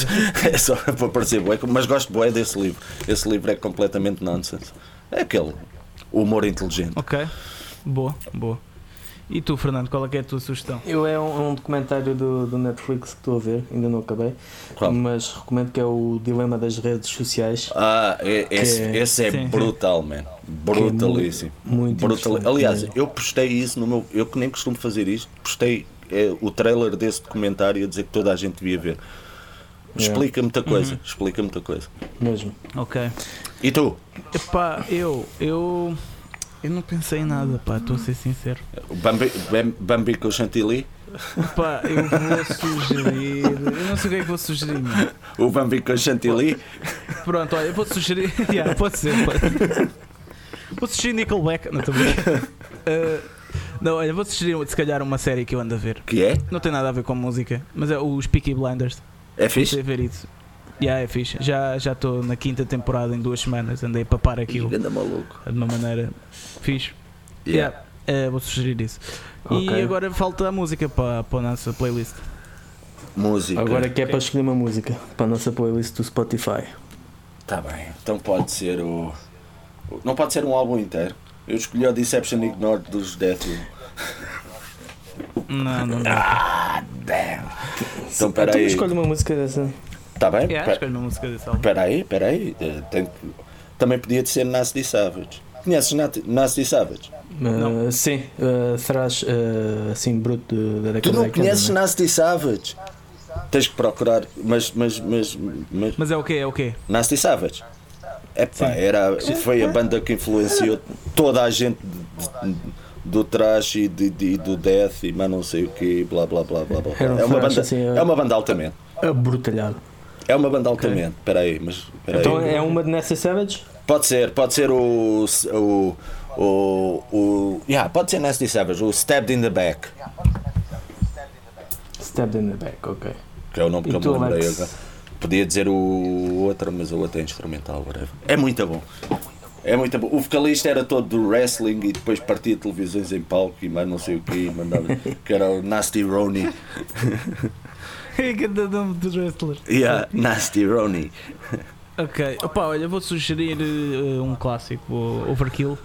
yeah. é só para parecer bué, mas gosto bué desse livro. Esse livro é completamente nonsense. É aquele humor inteligente. Ok. Boa, boa. E tu, Fernando, qual é que é a tua sugestão? Eu é um, um documentário do, do Netflix que estou a ver, ainda não acabei, Qual? mas recomendo que é o Dilema das Redes Sociais. Ah, é- esse, Que- esse é sim, sim. brutal, man. Brutalíssimo. Muito Brutal. interessante Aliás, eu postei isso no meu. Eu que nem costumo fazer isto, postei eh, o trailer desse documentário a dizer que toda a gente devia ver. Explica muita coisa, Uhum. explica muita coisa. mesmo. Ok. E tu? Epá, eu, eu. Eu não pensei em nada, pá, estou a ser sincero. O Bambi, Bam- Bambi com Chantilly? Pá, eu vou sugerir. Eu não sei o que é que vou sugerir. O Bambi com Chantilly? Pronto, olha, eu vou sugerir. (laughs) Yeah, pode ser, pode. Vou sugerir Nickelback. Não, estou a brincar. Uh, (laughs) Não, olha, vou sugerir se calhar uma série que eu ando a ver. Que é? Não tem nada a ver com música, mas é os Peaky Blinders. É fixe? a ver isso. Yeah, é fixe. Já já estou na quinta temporada em duas semanas. Andei a papar aquilo Anda maluco. de uma maneira fixe. Yeah. Yeah, uh, vou sugerir isso. Ok. E agora falta a música para, para a nossa playlist. Música. Agora que é para escolher uma música para a nossa playlist do Spotify. Tá bem. Então pode ser o. o- Não pode ser um álbum inteiro. Eu escolhi o Deception Ignored dos Death. Row. Não, não dá. Ah, damn. Então, Então peraí. escolhe uma música dessa. Está bem? Yeah, escolhe uma música álbum. Peraí, peraí. eh, tem Também podia ser Nasty Savage. Conheces Nasty Savage? Uh, sim, uh, traz uh, assim bruto de- da década Tu não de 80, conheces né? Nasty Savage? Tens que procurar, mas, mas, mas, mas Mas é o quê? É o quê? Nasty Savage. Epá, era, foi a banda que influenciou toda a gente de- de- do trash e de, de- do death e mais não sei o que, blá blá blá blá blá. Um É uma banda, assim, é- é uma banda altamente. Abrutalhado. É uma banda altamente. Espera aí, mas Então aí. é uma de Nasty Savage? Pode ser, pode ser o o o, o yeah, pode ser Nasty Savage, o Stabbed in the Back, Stabbed in the Back, ok. que é o nome que E eu me lembrei agora. Podia dizer o outro, mas o outro é instrumental, whatever. É muito bom. É muito bom. O vocalista era todo do wrestling e depois partia televisões em palco e mais não sei o que, mandava, (laughs) que era o Nasty Ronnie. É que dá nome dos wrestlers. Yeah, Nasty Ronnie. Ok. Opa, olha, vou sugerir eh, um clássico, o Overkill.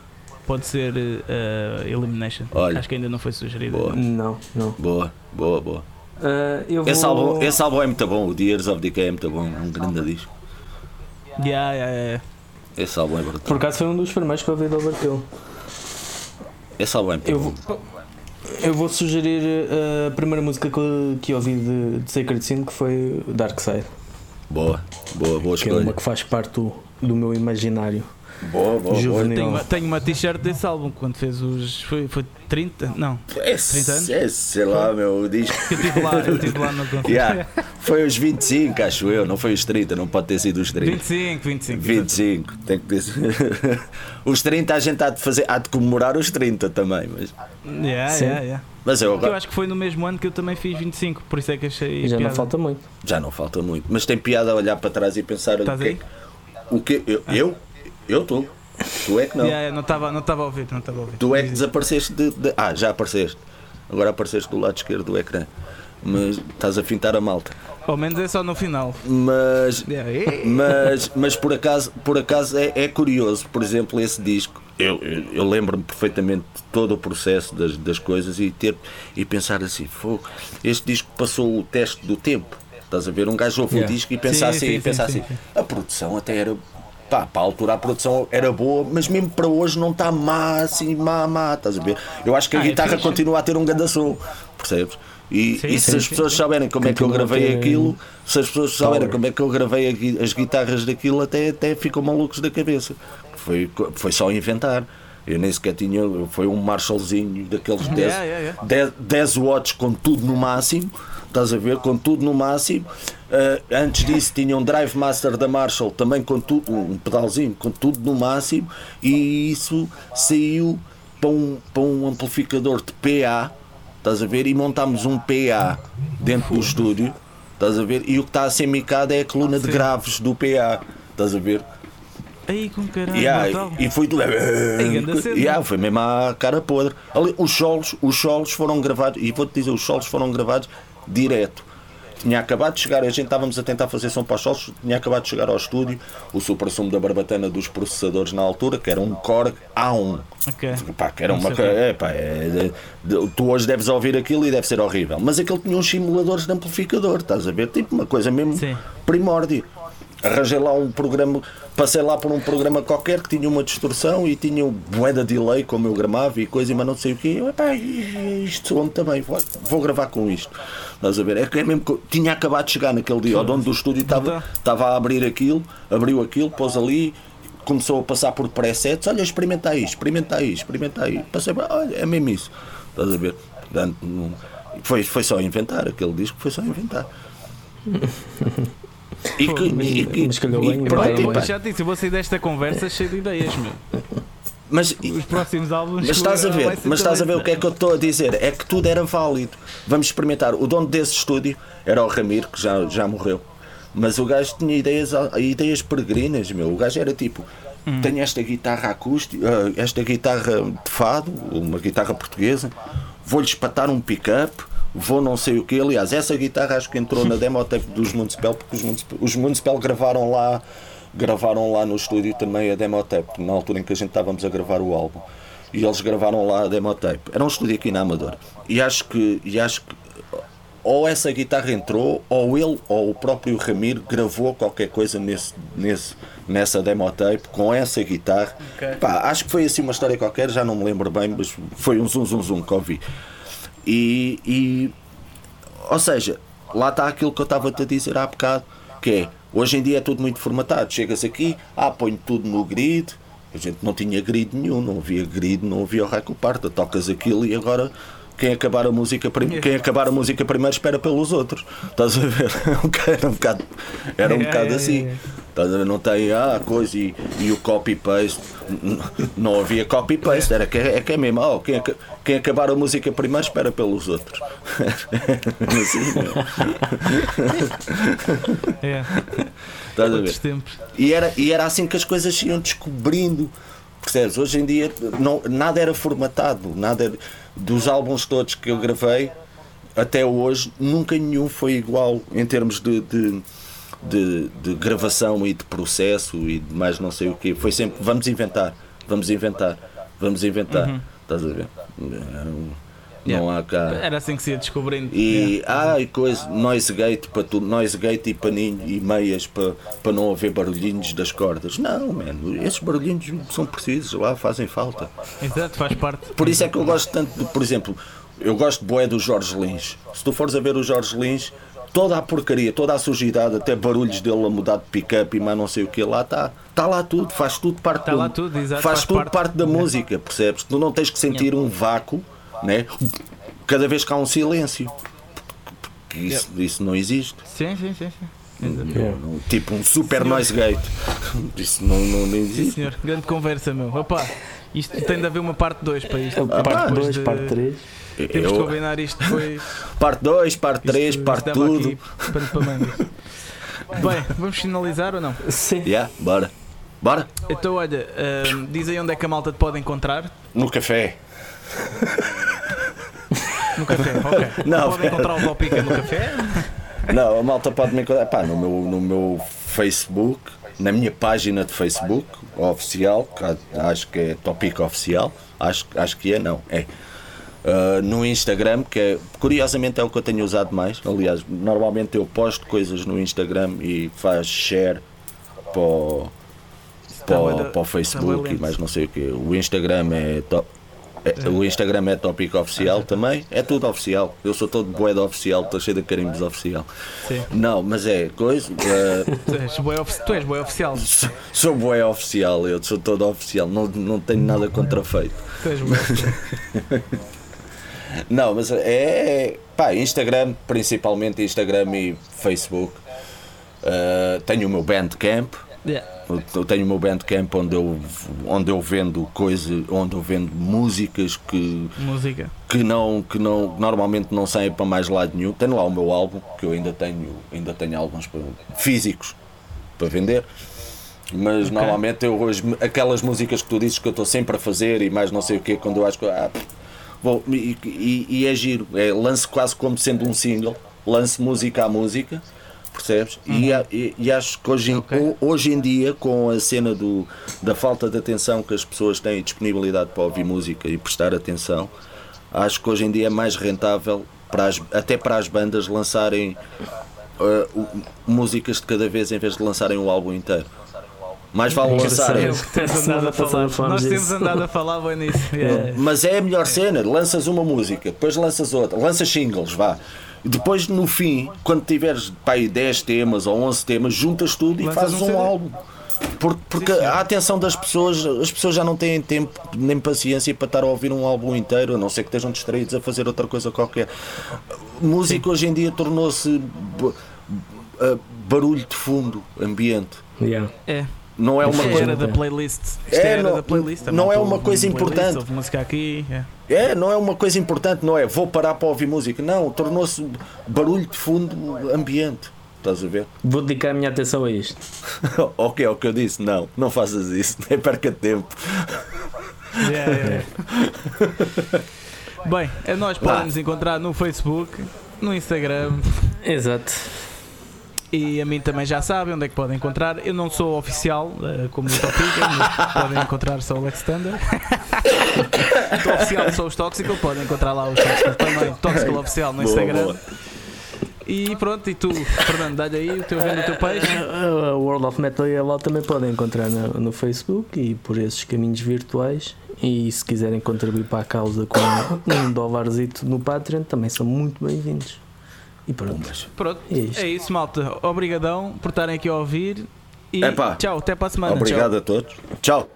Pode ser eh, Elimination. Olha. Acho que ainda não foi sugerido. Boa. Não, não. Boa, boa, boa. Uh, eu vou... Esse álbum, esse álbum é muito bom, o The Years of Decay é muito bom, é um grande disco. Yeah, yeah, yeah. Esse álbum é brutal. Por acaso foi um dos primeiros que eu ouvi do Overkill. Esse álbum é muito Eu bom. vou, eu vou sugerir uh, a primeira música que, eu- que eu ouvi de, de Sacred Sin, que foi Dark Side, Boa, boa, boa que é uma escolha. que faz parte do, do meu imaginário. Boa, boa, Juvenil. Tenho uma, tenho uma t-shirt desse álbum quando fez os. Foi, foi 30? Não. Esse, 30 anos? esse, sei lá, meu, o disco. Que (laughs) eu estive lá, eu estive lá no (laughs) concerto. Yeah, foi os 25, acho eu, não foi os 30, não pode ter sido os 30. 25, 25. 25, tem que dizer. (laughs) Os 30 a gente há de, fazer, há de comemorar os 30 também, mas, Yeah, Sim. yeah, yeah. mas eu Eu agora acho que foi no mesmo ano que eu também fiz 25, por isso é que achei. Já não piada. falta muito. já não falta muito. Mas tem piada olhar para trás e pensar Estás o aí? que, o que eu, eu, eu estou. Tu é que não. Yeah, não estava não estava a ouvir, não estava a ouvir. Tu é que desapareceste de, de- Ah, já apareceste. Agora apareceste do lado esquerdo do ecrã. Mas estás a fintar a malta. Ao menos é só no final. Mas Yeah, yeah. mas, mas por acaso, por acaso é, é curioso, por exemplo, esse disco. Eu, eu, eu lembro-me perfeitamente de todo o processo das, das coisas e, ter, e pensar assim: "Fogo, este disco passou o teste do tempo. Estás a ver? Um gajo ouve Yeah. o disco e pensa Sim, assim, sim, e pensa sim, assim sim, a produção até era. Pá, para a altura a produção era boa, mas mesmo para hoje não está má assim, má, má, estás a ver? Eu acho que a Ah, é guitarra fixe. continua a ter um grande som, percebes? E, Sim, e se sim, as pessoas sim. souberem como é que eu Continua gravei ter, aquilo, se as pessoas souberem power. como é que eu gravei as guitarras daquilo, até, até ficam malucos da cabeça. Foi, foi só inventar. Eu nem sequer tinha. Foi um Marshallzinho daqueles 10, Yeah, yeah, yeah. 10, 10 watts com tudo no máximo. Estás a ver? Com tudo no máximo. Ah, antes disso tinha um Drive Master da Marshall também com tudo, um pedalzinho com tudo no máximo. E isso saiu para um, para um amplificador de PA. Estás a ver? E montámos um PA dentro do estúdio. Estás a ver? E o que está a ser micado é a coluna de graves do PA. Estás a ver? Aí com caralho. Yeah, e foi cena. Yeah, foi mesmo à cara podre. Ali, os solos, os solos foram gravados, e vou-te dizer, os solos foram gravados direto. Tinha acabado de chegar, a gente estávamos a tentar fazer som para os solos, tinha acabado de chegar ao estúdio, o super sumo da barbatana dos processadores na altura, que era um Korg A1. Ok. Pá, que era uma Não é, pá, é, de- tu hoje deves ouvir aquilo e deve ser horrível. Mas aquele tinha uns simuladores de amplificador, estás a ver? Tipo uma coisa mesmo Sim. primórdio. Arranjei lá um programa, passei lá por um programa qualquer que tinha uma distorção e tinha um moeda de delay, como eu gramava e coisa, mas não sei o quê. Eu, epá, isto soa também, vou, vou gravar com isto. Estás a ver? É que é mesmo que tinha acabado de chegar naquele dia, o dono do estúdio estava, Então. estava a abrir aquilo, abriu aquilo, pôs ali, começou a passar por presets, olha, experimenta aí, experimenta aí, experimenta aí. Passei, olha, é mesmo isso. Estás a ver? Portanto, foi, foi só inventar, aquele disco foi só inventar. (laughs) E que, mas- e mas calhou e bem, pronto, e Eu pá, já disse, eu vou sair desta conversa cheio de ideias, meu. mas, Os próximos álbuns. mas estás a ver, mas estás a ver o que é que eu estou a dizer? É que tudo era válido. Vamos experimentar. O dono desse estúdio era o Ramiro, que já, já morreu. Mas o gajo tinha ideias, ideias peregrinas, meu. O gajo era tipo, Hum. tenho esta guitarra acústica, ah, esta guitarra de fado, uma guitarra portuguesa, vou-lhe espatar um pick-up, vou não sei o que. Aliás, essa guitarra acho que entrou na demo tape dos Municipal, porque os Municipal, os Municipal gravaram lá, gravaram lá no estúdio também a demo tape, na altura em que a gente estávamos a gravar o álbum. e eles gravaram lá a demo tape. Era um estúdio aqui na Amadora. E acho que, e acho que ou essa guitarra entrou, ou ele, ou o próprio Ramiro gravou qualquer coisa nesse, nesse, nessa demo tape com essa guitarra. Ok. Pá, acho que foi assim uma história qualquer, já não me lembro bem, mas foi um zum zum zum que ouvi. E, e ou seja, lá está aquilo que eu estava-te a dizer há bocado, que é, hoje em dia é tudo muito formatado. Chegas aqui, ah, tudo no grid. A gente não tinha grid nenhum, não havia grid, não havia o Reco Parta. Tocas aquilo e agora quem acabar a música, prim- quem acabar a música primeiro espera pelos outros. Estás a ver? (laughs) Era um bocado, era um É, bocado é, assim. é. Estás a ver? Não tem ah, coisa e, e o copy-paste. Não havia copy-paste, era que é, é que é mesmo. Oh, quem, quem acabar a música primeiro espera pelos outros. (laughs) assim. É, Estás a ver? E era, e era assim que as coisas se iam descobrindo. Percebes? Hoje em dia não, nada era formatado. Nada era- dos álbuns todos que eu gravei até hoje, nunca nenhum foi igual em termos de, de, de- de gravação e de processo e de mais não sei o quê. Foi sempre vamos inventar, vamos inventar, vamos inventar. Estás a ver? Não, não há cá. Era assim que se ia descobrindo. E, Yeah. ah, e coisa, noise gate para tudo, noise gate e paninho e meias para, para não haver barulhinhos das cordas. Não, mano, esses barulhinhos são precisos lá, fazem falta. Exato, faz parte. Por isso é que eu gosto tanto, de, por exemplo, eu gosto de boé do Jorge Lins. Se tu fores a ver o Jorge Lins, toda a porcaria, toda a sujidade, até barulhos dele a mudar de pick-up e mais não sei o que, lá está. Está lá tudo, faz tudo parte Está do- lá tudo, exato, faz, faz tudo parte. parte, da música, percebes? Tu não tens que sentir um vácuo, né? Cada vez que há um silêncio. Porque Isso, isso não existe. Sim, sim, sim. sim. Exato. Yeah. Não- Tipo um super noise gate. Isso não, não, não Sim, existe. senhor. Grande conversa, meu. Opa, isto tem de haver uma parte 2 para isto. Parte Depois 2, de- parte 3. Temos de Eu- combinar isto depois. (laughs) parte 2, parte 3, Isto parte tudo. aqui pano para (laughs) mangas. Bem, vamos finalizar ou não? Sim. Yeah, bora. Bora. Então, olha, ahm, diz aí onde é que a malta te pode encontrar. No café. (laughs) No café, ok. Não, Pode encontrar o Valpica no café. Não, a malta pode me encontrar pá, no, meu, no meu Facebook, na minha página de Facebook oficial, que acho que é Topic Oficial, acho, acho que é, não, é. Uh, no Instagram, que é, curiosamente é o que eu tenho usado mais. Aliás, normalmente eu posto coisas no Instagram e faz share para o, para, da- para o Facebook e mais não sei o que. O Instagram é top. É- o Instagram é tópico oficial também, é tudo oficial. Eu sou todo boeda oficial, estou cheio de carimbos oficial. Sim. Não, mas é coisa. eh, (laughs) Tu és tu bué oficial. sou- sou bué oficial, eu sou todo oficial, não, não tenho nada contrafeito. Tu és oficial. (laughs) Não, mas é. Pá, Instagram, principalmente Instagram e Facebook. Eh, tenho o meu Bandcamp. Yeah. Eu- tenho o meu Bandcamp onde eu, onde eu vendo coisas, onde eu vendo músicas que, Música. que, não, que não, normalmente não saem para mais lado nenhum. Tenho lá o meu álbum, que eu ainda tenho, ainda tenho álbuns para- físicos para vender. Mas normalmente eu hoje, aquelas músicas que tu dizes que eu estou sempre a fazer e mais não sei o que, quando eu acho que. Ah, vou, e, e- e é giro, é, lance quase como sendo um single, lance música a música, percebes? E, a- e- e acho que hoje, em- Ok. ho- hoje em dia, com a cena do, da falta de atenção que as pessoas têm e disponibilidade para ouvir música e prestar atenção, acho que hoje em dia é mais rentável para as- até para as bandas lançarem uh, o- músicas de cada vez em vez de lançarem o álbum inteiro. Mais vale lançarem. É Nós temos disso. andado a falar bem nisso. Yeah. Mas é a melhor cena, lanças uma música, depois lanças outra, lanças singles, vá. Depois no fim, quando tiveres pá, aí 10 temas ou 11 temas, juntas tudo e Lanças fazes um um, álbum. Porque, porque Sim, sim. a atenção das pessoas, as pessoas já não têm tempo nem paciência para estar a ouvir um álbum inteiro, a não ser que estejam distraídos a fazer outra coisa qualquer. Música hoje em dia tornou-se ba- barulho de fundo, ambiente. Yeah. É. Não é uma Isto coisa. era da playlist. Isto É, era não- da playlist. A não é uma coisa importante. Música aqui. é. É, não é uma coisa importante, não é? Vou parar para ouvir música. Não, tornou-se barulho de fundo ambiente. Estás a ver? Vou dedicar a minha atenção a isto. (laughs) ok, é o que eu disse. Não, não faças isso, nem perca tempo. Yeah, yeah. (laughs) Bem, é nós Vá. podem nos encontrar no Facebook, no Instagram Exato. E a mim também já sabem onde é que podem encontrar. Eu não sou oficial, uh, como o Topica, mas podem encontrar só o Lex Thunder. Estou oficial sou os Toxical, podem encontrar lá os Toxical também. Toxical Oficial no Boa, Instagram. boa. E pronto, e tu, Fernando, dá-lhe aí o teu vendo o teu peixe. A World of Metal Yellow também podem encontrar no, no Facebook e por esses caminhos virtuais. E se quiserem contribuir para a causa com um dólarzito no Patreon, também são muito bem-vindos. E pronto. Pronto, é isto. é isso, malta. Obrigadão por estarem aqui a ouvir. E Epá, tchau, até para a semana. Tchau. Obrigado a todos. Tchau.